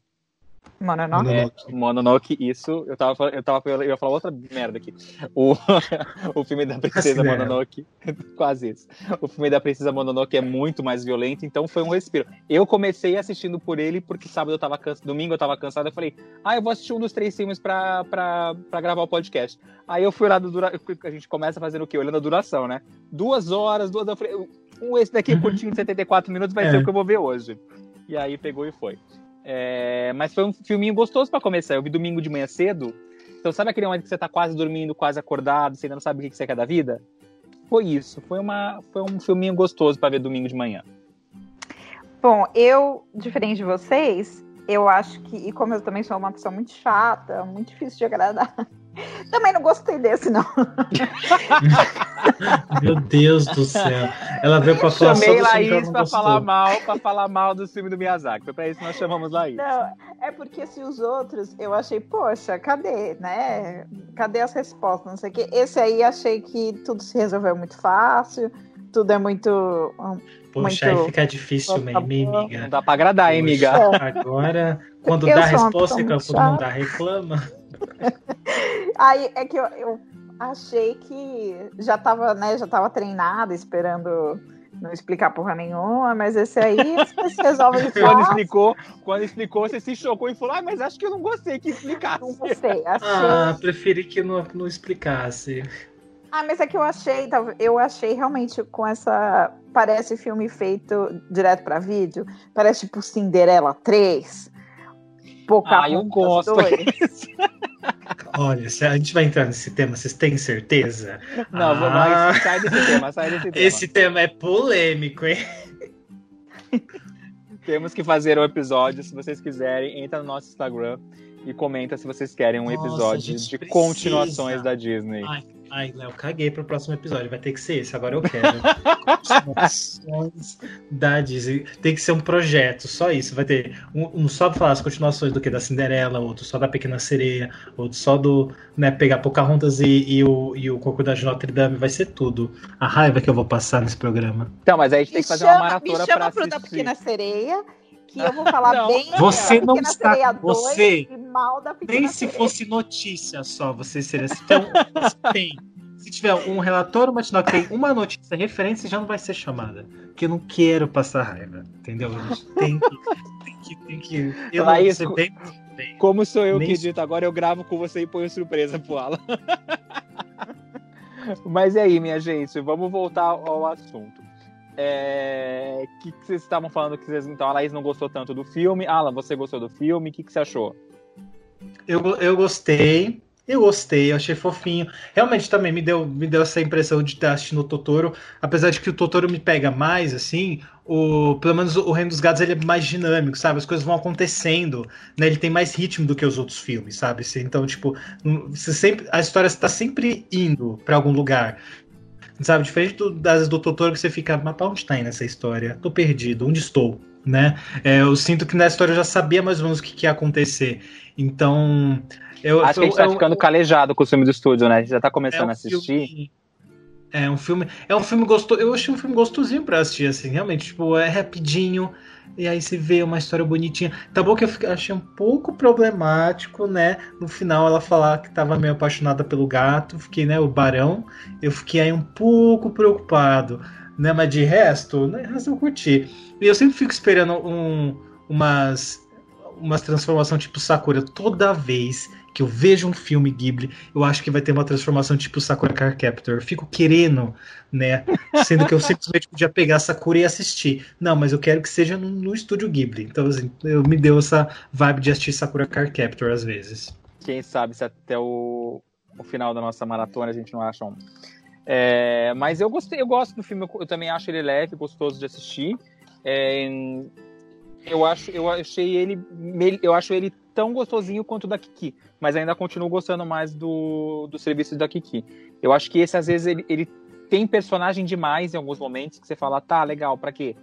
Mononoke. É, Mononoke, isso. Eu tava, eu tava eu ia falar outra merda aqui. O, o filme da Princesa Mononoke, quase isso. O filme da Princesa Mononoke é muito mais violento, então foi um respiro. Eu comecei assistindo por ele porque sábado eu tava cansado, domingo eu tava cansado, eu falei, ah, eu vou assistir um dos três filmes pra, pra, pra gravar o podcast. Aí eu fui lá do dura... a gente começa fazendo o quê? Olhando a duração, né? Duas horas, duas, eu falei, esse daqui é curtinho de 74 minutos vai é. ser o que eu vou ver hoje. E aí pegou e foi. É, mas foi um filminho gostoso para começar. Eu vi domingo de manhã cedo. Então, sabe aquele momento que você tá quase dormindo, quase acordado, você ainda não sabe o que você quer da vida? Foi isso. Foi, uma, foi um filminho gostoso para ver domingo de manhã. Bom, eu, diferente de vocês, eu acho que, e como eu também sou uma pessoa muito chata, muito difícil de agradar, Também não gostei desse, não. Meu Deus do céu. Ela veio pra falar Chamei Laís pra falar mal, pra falar mal do filme do Miyazaki. Foi pra isso que nós chamamos Laís. Não, é porque se os outros, eu achei, poxa, cadê, né? Cadê as respostas? Não sei o quê. Esse aí achei que tudo se resolveu muito fácil, tudo é muito. Poxa, muito... aí fica difícil, minha amiga. Não dá pra agradar, hein, amiga? Agora, quando eu dá a resposta, quando não dá, reclama. Aí é que eu, eu, achei que já tava, né, já tava treinada, esperando não explicar porra nenhuma, mas esse aí se resolve quando explicou, quando explicou, você se chocou e falou: Ah, mas acho que eu não gostei que explicasse. Não gostei. Achei... Ah, preferi que não, não explicasse. Ah, mas é que eu achei, eu achei realmente com essa. Parece filme feito direto para vídeo. Parece tipo Cinderela 3. Pouca ah, eu gosto. Olha, a gente vai entrar nesse tema, vocês têm certeza? Não, ah, mas sai desse tema, sai desse tema. Esse tema é polêmico, hein? Temos que fazer um episódio, se vocês quiserem, entra no nosso Instagram e comenta se vocês querem um Nossa, episódio de precisa. continuações da Disney. Ai, ai, Léo, caguei pro próximo episódio. Vai ter que ser esse, agora eu quero. continuações da Disney. Tem que ser um projeto, só isso. Vai ter um, um só pra falar as continuações do que da Cinderela, outro só da Pequena Sereia, outro só do. né, pegar Pocahontas e, e o, e o Coco da Notre Dame. Vai ser tudo. A raiva que eu vou passar nesse programa. Então, mas aí a gente tem que fazer chama, uma maratona me chama pra pro assistir. da Pequena Sereia que eu vou falar Não. bem Você não está- você 2 mal da Nem se Sereia. fosse notícia só, você seria. Se, tem, se tem. Se tiver um relatório matinal que tem uma notícia referência, já não vai ser chamada. Porque eu não quero passar raiva. Entendeu? A gente tem que. Tem que. Tem que eu Laís, não sei bem, bem. Como sou eu Nem que edito agora, eu gravo com você e ponho surpresa pro Alan. Mas e aí, minha gente, vamos voltar ao assunto. É... Que, que vocês estavam falando que vocês. Então, a Laís não gostou tanto do filme. Alan, você gostou do filme? O que, que você achou? Eu, eu gostei. Eu gostei, eu achei fofinho. Realmente também me deu, me deu essa impressão de estar assistindo o Totoro. Apesar de que o Totoro me pega mais, assim, o, pelo menos o Reino dos Gados ele é mais dinâmico, sabe? As coisas vão acontecendo, né? Ele tem mais ritmo do que os outros filmes, sabe? Então, tipo, sempre, a história está sempre indo para algum lugar. Sabe? Diferente do, das do Totoro que você fica, mas pra onde tá indo essa história? Tô perdido, onde estou? Né? É, eu sinto que na história eu já sabia mais ou menos o que, que ia acontecer. Então. Eu, Acho que a gente eu- tá eu- ficando calejado com o filme do estúdio, né? A gente já tá começando é um a assistir. filme- É um filme, é um filme gostoso. Eu achei um filme gostosinho pra assistir, assim, realmente, tipo, é rapidinho. E aí você vê uma história bonitinha. Tá bom que eu achei um pouco problemático, né? No final ela falar que tava meio apaixonada pelo gato, fiquei, né, o barão. Eu fiquei aí um pouco preocupado, né? Mas de resto, né, resto eu curti. E eu sempre fico esperando um, umas umas transformação tipo Sakura toda vez que eu vejo um filme Ghibli, eu acho que vai ter uma transformação tipo Sakura Car Captor. Eu fico querendo, né? Sendo que eu simplesmente podia pegar Sakura e assistir. Não, mas eu quero que seja no, no estúdio Ghibli. Então, assim, eu me deu essa vibe de assistir Sakura Car Captor às vezes. Quem sabe se até o, o final da nossa maratona a gente não acha um. É, mas eu gostei, eu gosto do filme, eu, eu também acho ele leve, gostoso de assistir. É, eu acho, eu achei ele, eu acho ele tão gostosinho quanto o da Kiki, mas ainda continuo gostando mais do, do serviço da Kiki. Eu acho que esse às vezes ele, ele tem personagem demais em alguns momentos que você fala, tá, legal, pra quê?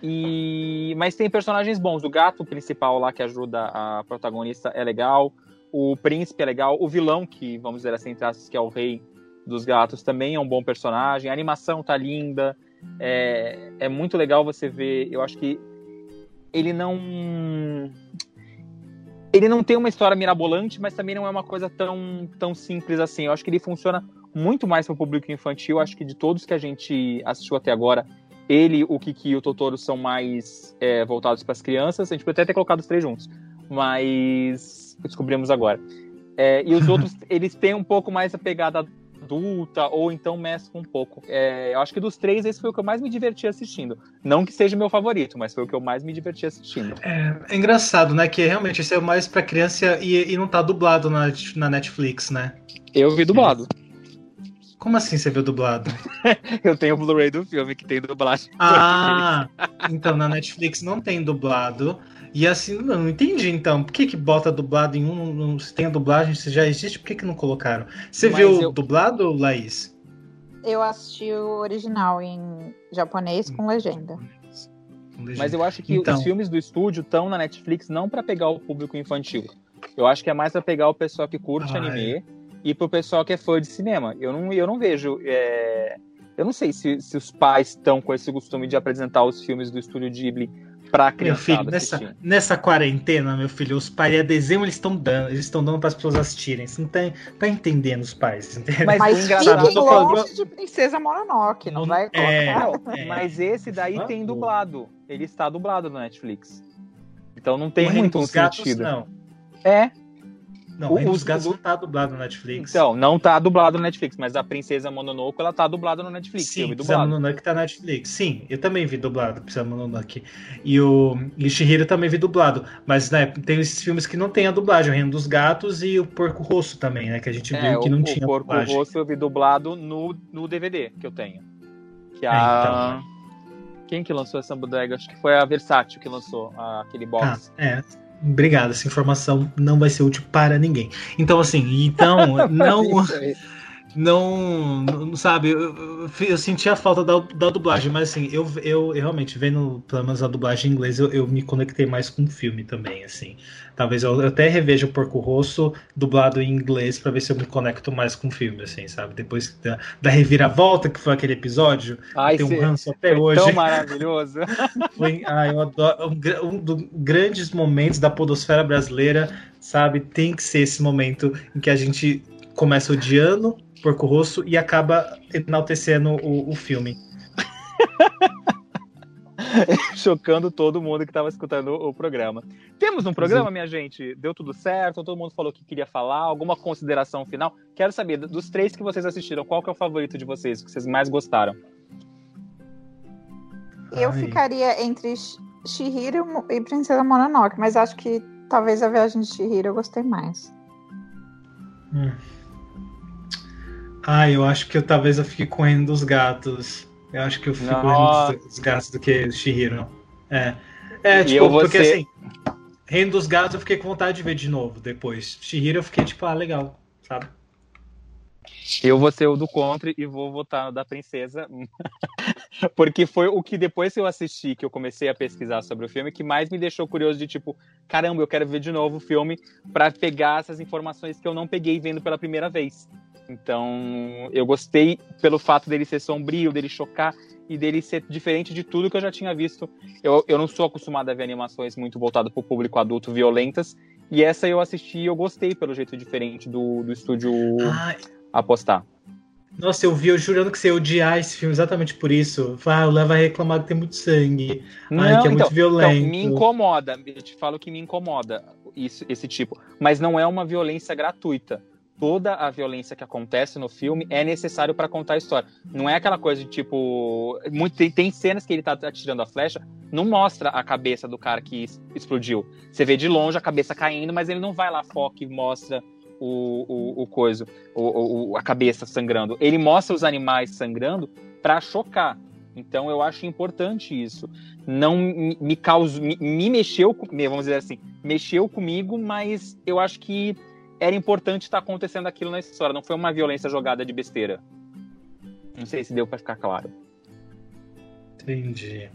E mas tem personagens bons. O gato principal lá que ajuda a protagonista é legal. O príncipe é legal. O vilão, que vamos dizer assim, aspas, que é o rei dos gatos, também é um bom personagem. A animação tá linda. É, é muito legal você ver. Eu acho que ele não. Ele não tem uma história mirabolante, mas também não é uma coisa tão, tão simples assim. Eu acho que ele funciona muito mais para o público infantil. Eu acho que de todos que a gente assistiu até agora, ele, o Kiki e o Totoro são mais é, voltados para as crianças. A gente poderia até ter colocado os três juntos, mas descobrimos agora. É, e os outros, eles têm um pouco mais a pegada adulta, ou então mesclam um pouco. É, eu acho que dos três, esse foi o que eu mais me diverti assistindo. Não que seja meu favorito, mas foi o que eu mais me diverti assistindo. É, é engraçado, né? Que realmente esse é mais pra criança e, e não tá dublado na, na Netflix, né? Eu vi dublado. Como assim você viu dublado? Eu tenho o Blu-ray do filme que tem dublagem. Ah, então na Netflix não tem dublado. E assim, não, não entendi então. Por que, que bota dublado em um. se tem a dublagem, se já existe, por que, que não colocaram? Você Mas viu eu... dublado, Laís? Eu assisti o original em japonês com legenda. Mas eu acho que então... os filmes do estúdio estão na Netflix não para pegar o público infantil. Eu acho que é mais para pegar o pessoal que curte ah, anime é. e pro pessoal que é fã de cinema. Eu não, eu não vejo. É... Eu não sei se, se os pais estão com esse costume de apresentar os filmes do estúdio Ghibli pra criança. Meu filho, nessa, nessa quarentena, meu filho, os pais a desenho eles estão dando, eles estão dando para as pessoas assistirem. Você não tá, tá entendendo os pais, entendeu? Mas, mas engraçado, fiquem longe de Princesa Mononoke, não, não vai é, é, Mas esse daí tem dublado. Ele está dublado no Netflix. Então não tem muito um sentido. Não. É, não, o, os Gatos não tá dublado no Netflix. Então, não tá dublado no Netflix, mas a Princesa Mononoke, ela tá dublada no Netflix. Sim, Princesa Mononoke tá na Netflix. Sim, eu também vi dublado, Princesa Mononoke. E o e Shihiro também vi dublado. Mas né, tem esses filmes que não tem a dublagem, o Reino dos Gatos e o Porco Rosso também, né? Que a gente é, viu que não o, tinha o Porco dublagem. Rosso eu vi dublado no, no DVD que eu tenho. Que é, a... então. Quem que lançou essa bodega? Acho que foi a Versátil que lançou aquele box. Ah, é. Obrigado, essa informação não vai ser útil para ninguém. Então, assim, então, não. Não, não sabe, eu, eu, senti a falta da, da dublagem, mas assim, eu, eu, eu realmente vendo pelo menos a dublagem em inglês, eu, eu me conectei mais com o filme também, assim. Talvez eu, eu até reveja o Porco Rosso dublado em inglês para ver se eu me conecto mais com o filme, assim, sabe? Depois da, da reviravolta que foi aquele episódio, Ai, tem um ranço até hoje. Tão maravilhoso. foi, ai, eu adoro, um, um dos grandes momentos da podosfera brasileira, sabe? Tem que ser esse momento em que a gente começa odiando Porco Rosso e acaba enaltecendo o, o filme. Chocando todo mundo que estava escutando o programa. Temos um programa, Sim. minha gente? Deu tudo certo? Todo mundo falou o que queria falar? Alguma consideração final? Quero saber, dos três que vocês assistiram, qual que é o favorito de vocês, que vocês mais gostaram? Eu Ai. ficaria entre Shihiro e Princesa Mononoke, mas acho que talvez a viagem de Shihiro eu gostei mais. Hum. Ah, eu acho que eu talvez eu fique com o Reino dos Gatos. Eu acho que eu fico com o Reino dos Gatos do que Shihiro. É. É, tipo, porque ser... assim, Reino dos Gatos eu fiquei com vontade de ver de novo depois. Shihiro eu fiquei tipo, ah, legal, sabe? Eu vou ser o do contra e vou votar da princesa. Porque foi o que depois que eu assisti, que eu comecei a pesquisar sobre o filme, que mais me deixou curioso de tipo, caramba, eu quero ver de novo o filme para pegar essas informações que eu não peguei vendo pela primeira vez. Então, eu gostei pelo fato dele ser sombrio, dele chocar e dele ser diferente de tudo que eu já tinha visto. Eu, eu não sou acostumado a ver animações muito voltadas para o público adulto violentas, e essa eu assisti e eu gostei pelo jeito diferente do, do estúdio Ai. apostar. Nossa, eu vi, eu jurando que você ia odiar esse filme exatamente por isso. Ah, o Leva vai reclamar que tem muito sangue. Não, Ai, que é então, muito violento. Então, me incomoda, eu te falo que me incomoda isso, esse tipo. Mas não é uma violência gratuita toda a violência que acontece no filme é necessário para contar a história. Não é aquela coisa de tipo. Muito, tem, tem, cenas que ele tá atirando a flecha, não mostra a cabeça do cara que explodiu. Você vê de longe a cabeça caindo, mas ele não vai lá, foca e mostra o, o, o coisa, o, o, a cabeça sangrando. Ele mostra os animais sangrando para chocar. Então eu acho importante isso. Não me, causou, me, me mexeu, vamos dizer assim, mexeu comigo, mas eu acho que era importante estar acontecendo aquilo na história, não foi uma violência jogada de besteira. Não sei se deu para ficar claro. Entendi.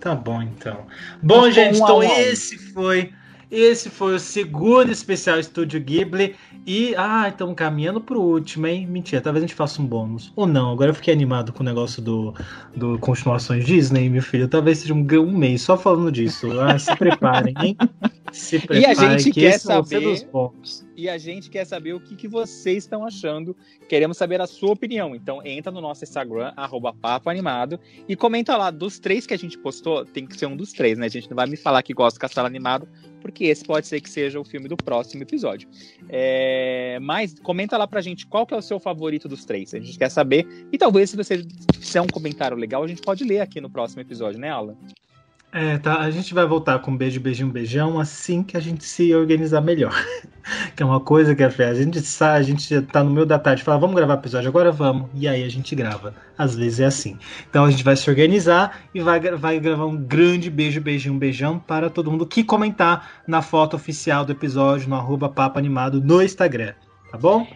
Tá bom então. Bom, gente, então esse foi esse foi o segundo especial Estúdio Ghibli. E, ah, estamos caminhando pro último, hein? Mentira, talvez a gente faça um bônus. Ou não, agora eu fiquei animado com o negócio do, do continuações Disney, meu filho. Talvez seja um, um mês só falando disso. Ah, se preparem, hein? Se preparem, e a gente quer saber. E a gente quer saber o que, que vocês estão achando. Queremos saber a sua opinião. Então entra no nosso Instagram, arroba e comenta lá. Dos três que a gente postou, tem que ser um dos três, né? A gente não vai me falar que gosta do Castelo Animado, porque esse pode ser que seja o filme do próximo episódio. É... Mas comenta lá pra gente qual que é o seu favorito dos três. A gente quer saber. E talvez, se você fizer um comentário legal, a gente pode ler aqui no próximo episódio, né, Alan? É, tá. A gente vai voltar com beijo, beijinho, beijão assim que a gente se organizar melhor. que é uma coisa que a gente sai, a gente tá no meio da tarde, fala, vamos gravar episódio, agora vamos, e aí a gente grava. Às vezes é assim. Então a gente vai se organizar e vai, vai gravar um grande beijo, beijinho, beijão para todo mundo que comentar na foto oficial do episódio no arroba Papo Animado no Instagram, tá bom?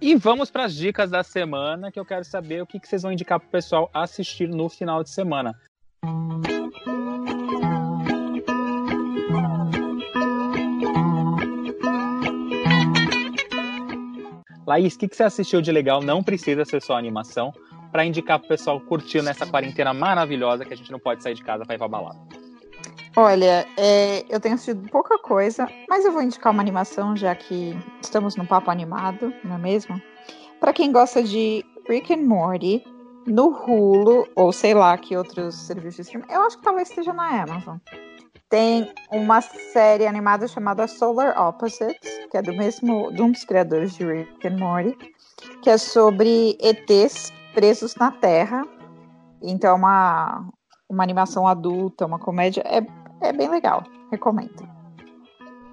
E vamos para as dicas da semana, que eu quero saber o que, que vocês vão indicar para o pessoal assistir no final de semana. Laís, o que, que você assistiu de legal? Não precisa ser só animação, para indicar pro pessoal curtir nessa quarentena maravilhosa que a gente não pode sair de casa para ir pra balada. Olha, é, eu tenho assistido pouca coisa, mas eu vou indicar uma animação, já que estamos num papo animado, não é mesmo? Para quem gosta de Rick and Morty, no Hulu, ou sei lá que outros serviços de streaming, eu acho que talvez esteja na Amazon. Tem uma série animada chamada Solar Opposites, que é do mesmo, de um dos criadores de Rick and Morty, que é sobre ETs presos na Terra. Então é uma, uma animação adulta, uma comédia. É, é bem legal. Recomendo.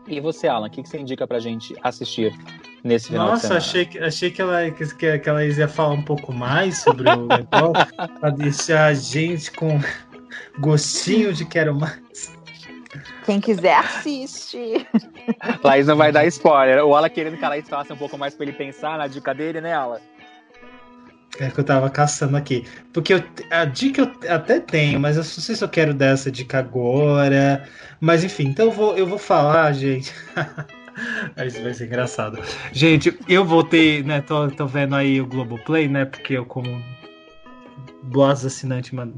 E você, Alan, o que, que você indica pra gente assistir nesse final Nossa, achei que, achei que ela, que, que ela ia falar um pouco mais sobre o negócio, pra deixar a gente com gostinho de quero mais. Quem quiser assiste. Laís não vai dar spoiler. O Ala querendo que a Laís faça um pouco mais pra ele pensar na dica dele, né, Ala? É que eu tava caçando aqui. Porque eu, a dica eu até tenho, mas eu não sei se eu quero dar essa dica agora. Mas enfim, então eu vou, eu vou falar, gente. Isso vai ser engraçado. Gente, eu voltei, né? Tô, tô vendo aí o Globoplay, né? Porque eu, como boas assinante, mas,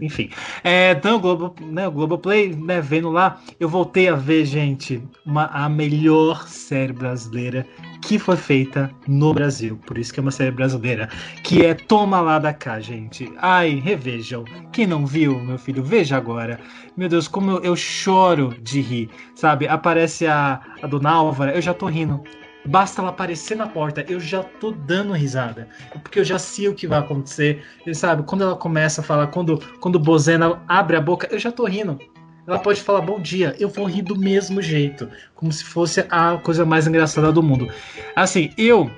enfim. É, então, o, Globo, né, Globoplay, né, vendo lá, eu voltei a ver, gente, uma, a melhor série brasileira que foi feita no Brasil. Por isso que é uma série brasileira. Que é Toma Lá da Cá, gente. Ai, revejam. Quem não viu, meu filho, veja agora. Meu Deus, como eu, eu choro de rir, sabe? Aparece a, a Dona Álvara, eu já tô rindo. Basta ela aparecer na porta, eu já tô dando risada. Porque eu já sei o que vai acontecer. E, sabe, quando ela começa a falar, quando, quando o Bozena abre a boca, eu já tô rindo. Ela pode falar bom dia, eu vou rir do mesmo jeito. Como se fosse a coisa mais engraçada do mundo. Assim, eu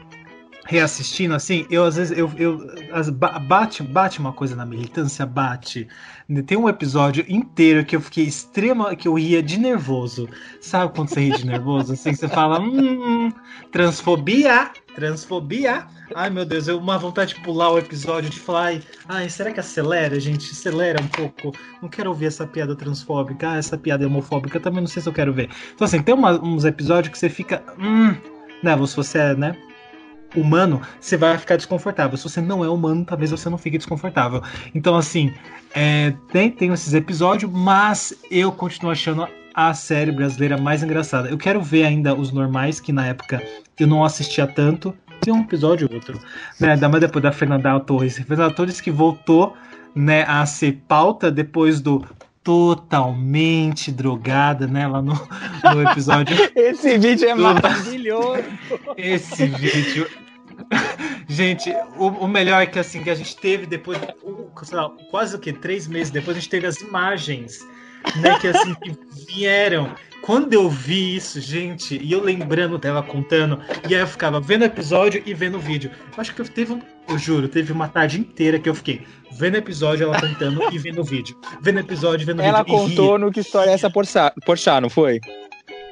reassistindo assim, eu às vezes eu, eu as, bate, bate uma coisa na militância, bate. Tem um episódio inteiro que eu fiquei extrema, que eu ria de nervoso. Sabe quando você ri de nervoso? Assim, você fala, hum, transfobia, transfobia. Ai meu Deus, eu uma vontade de pular o episódio, de falar, ai, será que acelera, gente? Acelera um pouco. Não quero ouvir essa piada transfóbica, ah, essa piada homofóbica, também não sei se eu quero ver. Então assim, tem uma, uns episódios que você fica, hum, né, se você é, né, humano, você vai ficar desconfortável. Se você não é humano, talvez você não fique desconfortável. Então, assim, é, tem, tem esses episódios, mas eu continuo achando a série brasileira mais engraçada. Eu quero ver ainda os normais, que na época eu não assistia tanto. Tem um episódio ou outro, né? Ainda mais depois da Fernanda Torres. Fernanda Torres que voltou né, a ser pauta depois do totalmente drogada, né? Lá no, no episódio. Esse vídeo é maravilhoso. Esse vídeo gente, o, o, melhor é que assim, que a gente teve depois, lá, quase o que? Três meses depois, a gente teve as imagens, né? Que assim, que vieram. Quando eu vi isso, gente, e eu lembrando dela contando, e aí eu ficava vendo o episódio e vendo o vídeo. Eu acho que eu teve, eu juro, teve uma tarde inteira que eu fiquei vendo o episódio, ela contando e vendo o vídeo. Vendo o episódio, vendo o vídeo. Ela contou no que história é essa por chá, não foi?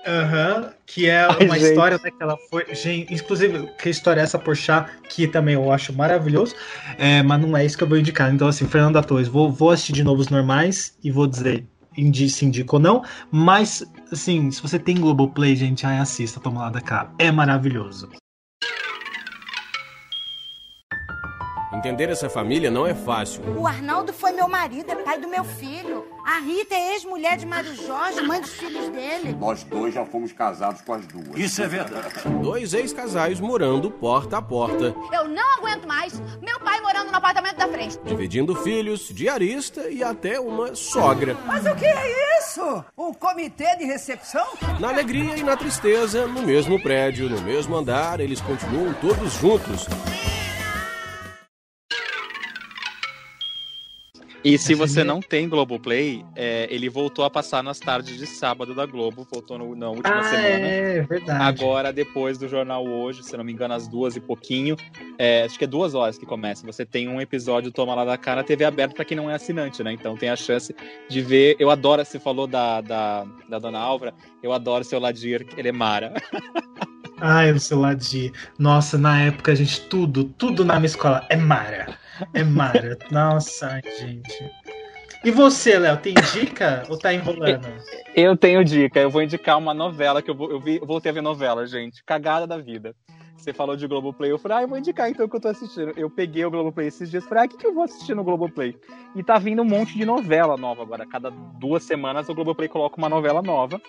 Aham, uhum, que é Ai, uma gente. história né, que ela foi. Gente, inclusive, que história é essa por chá, que também eu acho maravilhoso, é, mas não é isso que eu vou indicar. Então, assim, Fernanda Torres, vou, vou assistir de novo os normais e vou dizer indi, se indica ou não, mas, assim, se você tem Globoplay, gente, aí assista, toma lá da cá. É maravilhoso. Entender essa família não é fácil. O Arnaldo foi meu marido, é pai do meu filho. A Rita é ex-mulher de Mário Jorge, mãe dos filhos dele. Nós dois já fomos casados com as duas. Isso é verdade. Dois ex-casais morando porta a porta. Eu não aguento mais meu pai morando no apartamento da frente. Dividindo filhos, diarista e até uma sogra. Mas o que é isso? Um comitê de recepção? Na alegria e na tristeza, no mesmo prédio, no mesmo andar, eles continuam todos juntos. E se você não tem Globoplay, é, ele voltou a passar nas tardes de sábado da Globo, voltou no, na última ah, semana. É, verdade. Agora, depois do jornal hoje, se não me engano, às duas e pouquinho, é, acho que é duas horas que começa. Você tem um episódio Toma Lá da Cara, TV aberta para quem não é assinante, né? Então tem a chance de ver. Eu adoro, você falou da, da, da Dona Álvara, eu adoro seu Ladir, ele é Mara. Ai, o seu Ladir. Nossa, na época, a gente, tudo, tudo na minha escola é Mara. É Mara. Nossa, gente. E você, Léo, tem dica ou tá enrolando? Eu tenho dica. Eu vou indicar uma novela que eu, vou, eu, vi, eu voltei a ver novela, gente. Cagada da vida. Você falou de Globoplay, eu falei, ah, eu vou indicar então o que eu tô assistindo. Eu peguei o Globoplay esses dias, falei, ah, o que, que eu vou assistir no Globoplay? E tá vindo um monte de novela nova agora. Cada duas semanas o Globoplay coloca uma novela nova.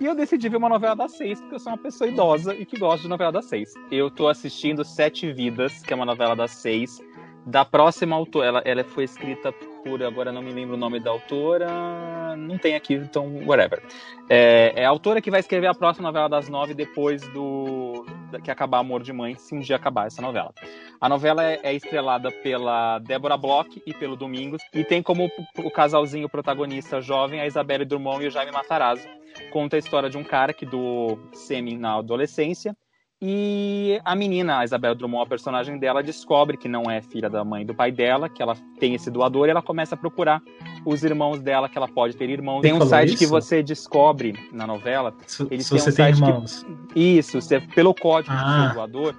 E eu decidi ver uma novela das seis, porque eu sou uma pessoa idosa e que gosta de novela das seis. Eu tô assistindo Sete Vidas, que é uma novela das seis da próxima autora. Ela, ela foi escrita por, agora não me lembro o nome da autora, não tem aqui, então, whatever. É, é a autora que vai escrever a próxima novela das nove depois do que acabar Amor de Mãe, se um dia acabar essa novela. A novela é, é estrelada pela Débora Bloch e pelo Domingos, e tem como o casalzinho protagonista jovem a Isabelle Drummond e o Jaime Matarazzo. Conta a história de um cara que doou sêmen na adolescência, e a menina, a Isabel Drummond, a personagem dela, descobre que não é filha da mãe e do pai dela, que ela tem esse doador, e ela começa a procurar os irmãos dela, que ela pode ter irmãos. Tem um site isso? que você descobre na novela. Se, eles se você um tem irmãos. Que, isso, você, pelo código ah. do seu doador.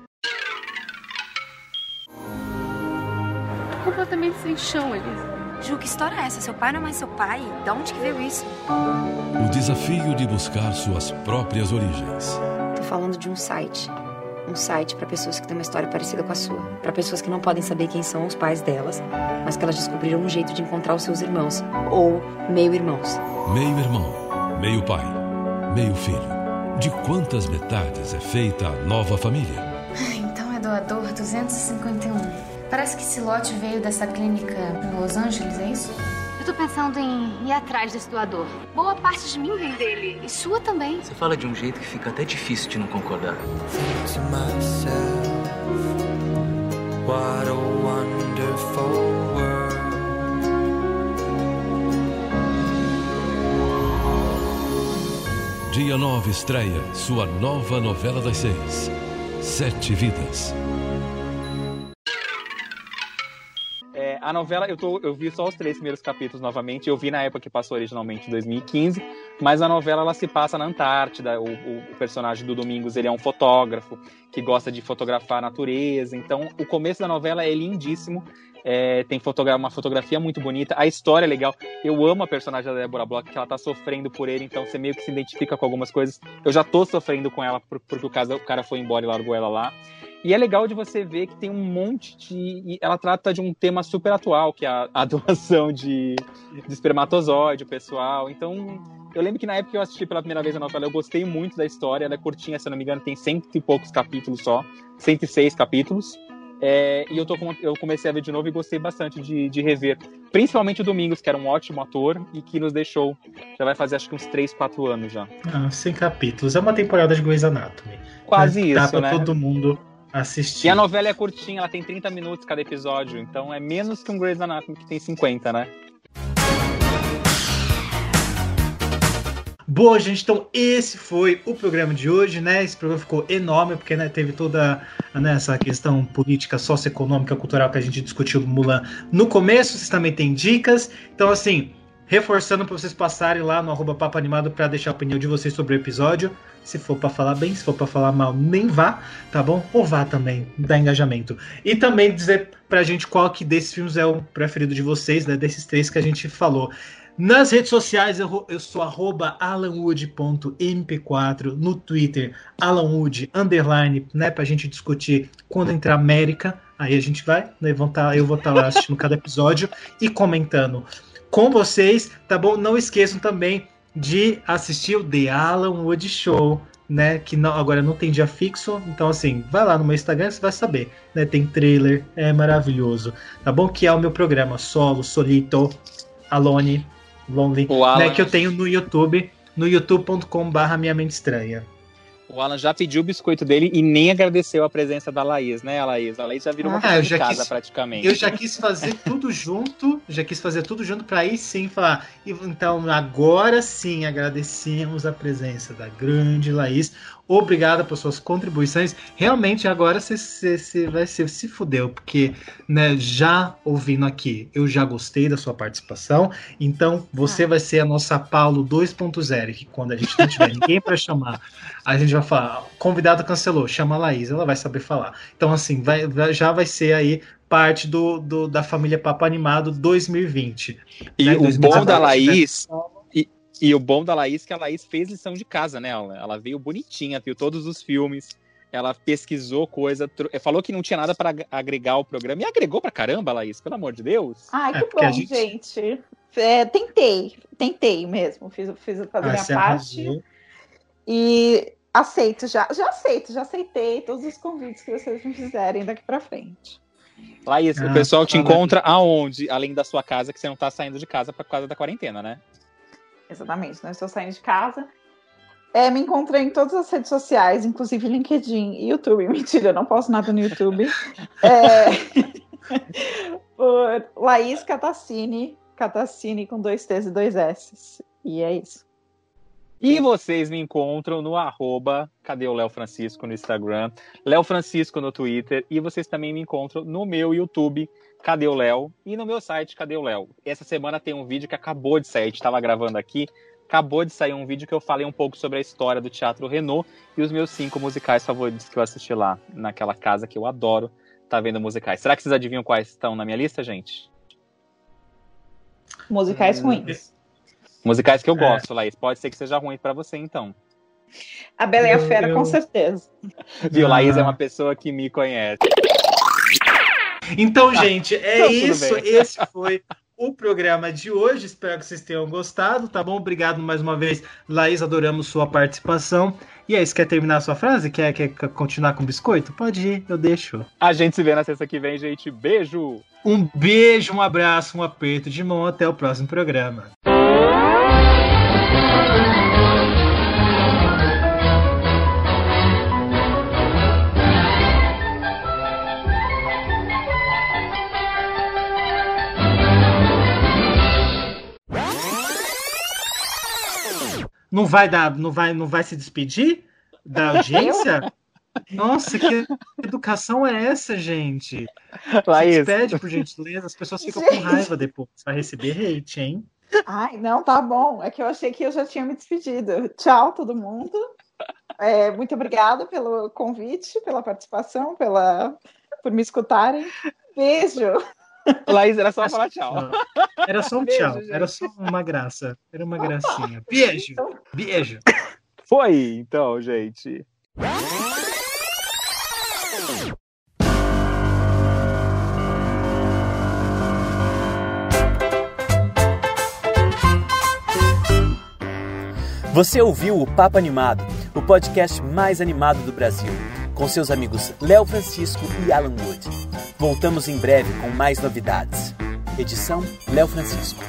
Completamente sem chão, Elisa. Ju, que história é essa? Seu pai não é mais seu pai? Da onde que veio isso? O desafio de buscar suas próprias origens falando de um site. Um site para pessoas que têm uma história parecida com a sua. Para pessoas que não podem saber quem são os pais delas, mas que elas descobriram um jeito de encontrar os seus irmãos. Ou meio-irmãos. Meio-irmão, meio pai, meio filho. De quantas metades é feita a nova família? Então é doador 251. Parece que esse lote veio dessa clínica em Los Angeles, é isso? Eu tô pensando em ir atrás desse doador. Boa parte de mim vem dele. E sua também. Você fala de um jeito que fica até difícil de não concordar. What a wonderful world. Dia 9 estreia sua nova novela das seis. Sete Vidas. A novela, eu, tô, eu vi só os três primeiros capítulos novamente. Eu vi na época que passou originalmente em 2015, mas a novela ela se passa na Antártida. O, o, personagem do Domingos ele é um fotógrafo que gosta de fotografar a natureza. Então, o começo da novela é lindíssimo. É, tem fotogra uma fotografia muito bonita, a história é legal. Eu amo a personagem da Deborah Bloch, que ela tá sofrendo por ele, então você meio que se identifica com algumas coisas. Eu já tô sofrendo com ela porque o, caso, o cara foi embora e largou ela lá. E é legal de você ver que tem um monte de. Ela trata de um tema super atual, que é a, a doação de, de espermatozoide, pessoal. Então, eu lembro que na época que eu assisti pela primeira vez a novela, eu gostei muito da história. Ela é curtinha, se eu não me engano, tem cento e poucos capítulos só 106 capítulos. É, e eu, tô com, eu comecei a ver de novo e gostei bastante de, de, rever. Principalmente o Domingos, que era um ótimo ator e que nos deixou. Já vai fazer acho que uns 3, 4 anos já. Ah, 100 capítulos. É uma temporada de Grey's Anatomy. Quase isso. Dá pra né? todo mundo assistir. E a novela é curtinha, ela tem 30 minutos cada episódio, então é menos que um Grey's Anatomy que tem 50, né? Boa, gente, então esse foi o programa de hoje, né? Esse programa ficou enorme, porque né, teve toda né, essa questão política, socioeconômica, cultural que a gente discutiu Mulan no começo. Vocês também têm dicas. Então, assim, reforçando para vocês passarem lá no arroba Papo Animado para deixar a opinião de vocês sobre o episódio. Se for para falar bem, se for para falar mal, nem vá, tá bom? Ou vá também, dá engajamento. E também dizer pra gente qual que desses filmes é o preferido de vocês, né? Desses três que a gente falou. Nas redes sociais eu, eu sou arroba alanwood.mp4, no Twitter alanwood, underline, né, pra gente discutir quando entrar América, aí a gente vai, né, vão tá, eu vou estar tá lá assistindo cada episódio e comentando com vocês, tá bom? Não esqueçam também de assistir o The Alan Wood Show, né? Que não, agora não tem dia fixo, então assim, vai lá no meu Instagram você vai saber, né? Tem trailer, é maravilhoso, tá bom? Que é o meu programa solo, solito, alone, lonely, né? Que eu tenho no YouTube, no youtube.com/barra minha mente estranha. O Alan já pediu o biscoito dele e nem agradeceu a presença da Laís, né, Laís? A Laís já virou uma Ah, de já casa, quis- praticamente. Eu já quis fazer tudo junto, já quis fazer tudo junto para aí sim falar. Então, agora sim agradecemos a presença da grande Laís. Obrigada por suas contribuições. Realmente, agora você, vai ser se fudeu, porque né, já ouvindo aqui, eu já gostei da sua participação. Então, você vai ser a nossa Paulo 2.0, que quando a gente não tiver ninguém para chamar, a gente vai falar: convidado cancelou, chama a Laís, ela vai saber falar. Então, assim, vai, vai- já vai ser aí parte do, do- da família Papo Animado 2020. E né? o bom 2019, da Laís. E, e o bom da Laís é que a Laís fez lição de casa, né? Ela, ela veio bonitinha, viu todos os filmes. Ela pesquisou coisa, tro- falou que não tinha nada para agregar ao programa. E agregou pra caramba, Laís, pelo amor de Deus. Ai, É, que a bom, gente- gente. É, tentei, tentei mesmo. Fiz, fiz fazer Ah, minha parte. arrasou. E aceito, já, já aceito, já aceitei todos os convites que vocês me fizerem daqui pra frente. Laís, Ah, o pessoal te encontra aonde? Além da sua casa, que você não tá saindo de casa por causa da quarentena, né? Exatamente, não estou saindo de casa. É, me encontrei em todas as redes sociais, inclusive LinkedIn e YouTube. Mentira, eu não posto nada no YouTube. É, por Laís Catacini, Catacini com dois T's e dois S's. E é isso. E vocês me encontram no arroba, cadê o Léo Francisco no Instagram, Léo Francisco no Twitter, e vocês também me encontram no meu YouTube, Cadê o Léo, e no meu site, Cadê o Léo. Essa semana tem um vídeo que acabou de sair, a gente estava gravando aqui, acabou de sair um vídeo que eu falei um pouco sobre a história do Teatro Renault e os meus cinco musicais favoritos que eu assisti lá, naquela casa que eu adoro tá vendo musicais. Será que vocês adivinham quais estão na minha lista, gente? Musicais Hum, ruins. Musicais que eu É. gosto, Laís. Pode ser que seja ruim pra você, então. A Bela e a Fera, eu- com certeza. Viu? Ah. Laís é uma pessoa que me conhece. Então, gente, é então isso. bem. Esse foi o programa de hoje. Espero que vocês tenham gostado, tá bom? Obrigado mais uma vez, Laís. Adoramos sua participação. E aí, você quer terminar a sua frase? Quer, quer continuar com biscoito? Pode ir, eu deixo. A gente se vê na sexta que vem, gente. Beijo! Um beijo, um abraço, um aperto de mão. Até o próximo programa. Não vai dar, não vai, não vai se despedir da audiência? Nossa, que educação é essa, gente? Laís. Se despede, por gentileza, as pessoas ficam com Gente. raiva depois. Vai receber hate, hein? Ai, não, tá bom. É que eu achei que eu já tinha me despedido. Tchau, todo mundo. É, muito obrigada pelo convite, pela participação, pela por me escutarem. Beijo. Laís, era só falar tchau. Era só um Beijo, tchau, gente. era só uma graça. Era uma gracinha. Beijo! Beijo! Foi, então, gente. Você ouviu o Papo Animado, o podcast mais animado do Brasil, com seus amigos Léo Francisco e Alan Wood. Voltamos em breve com mais novidades. Edição Léo Francisco.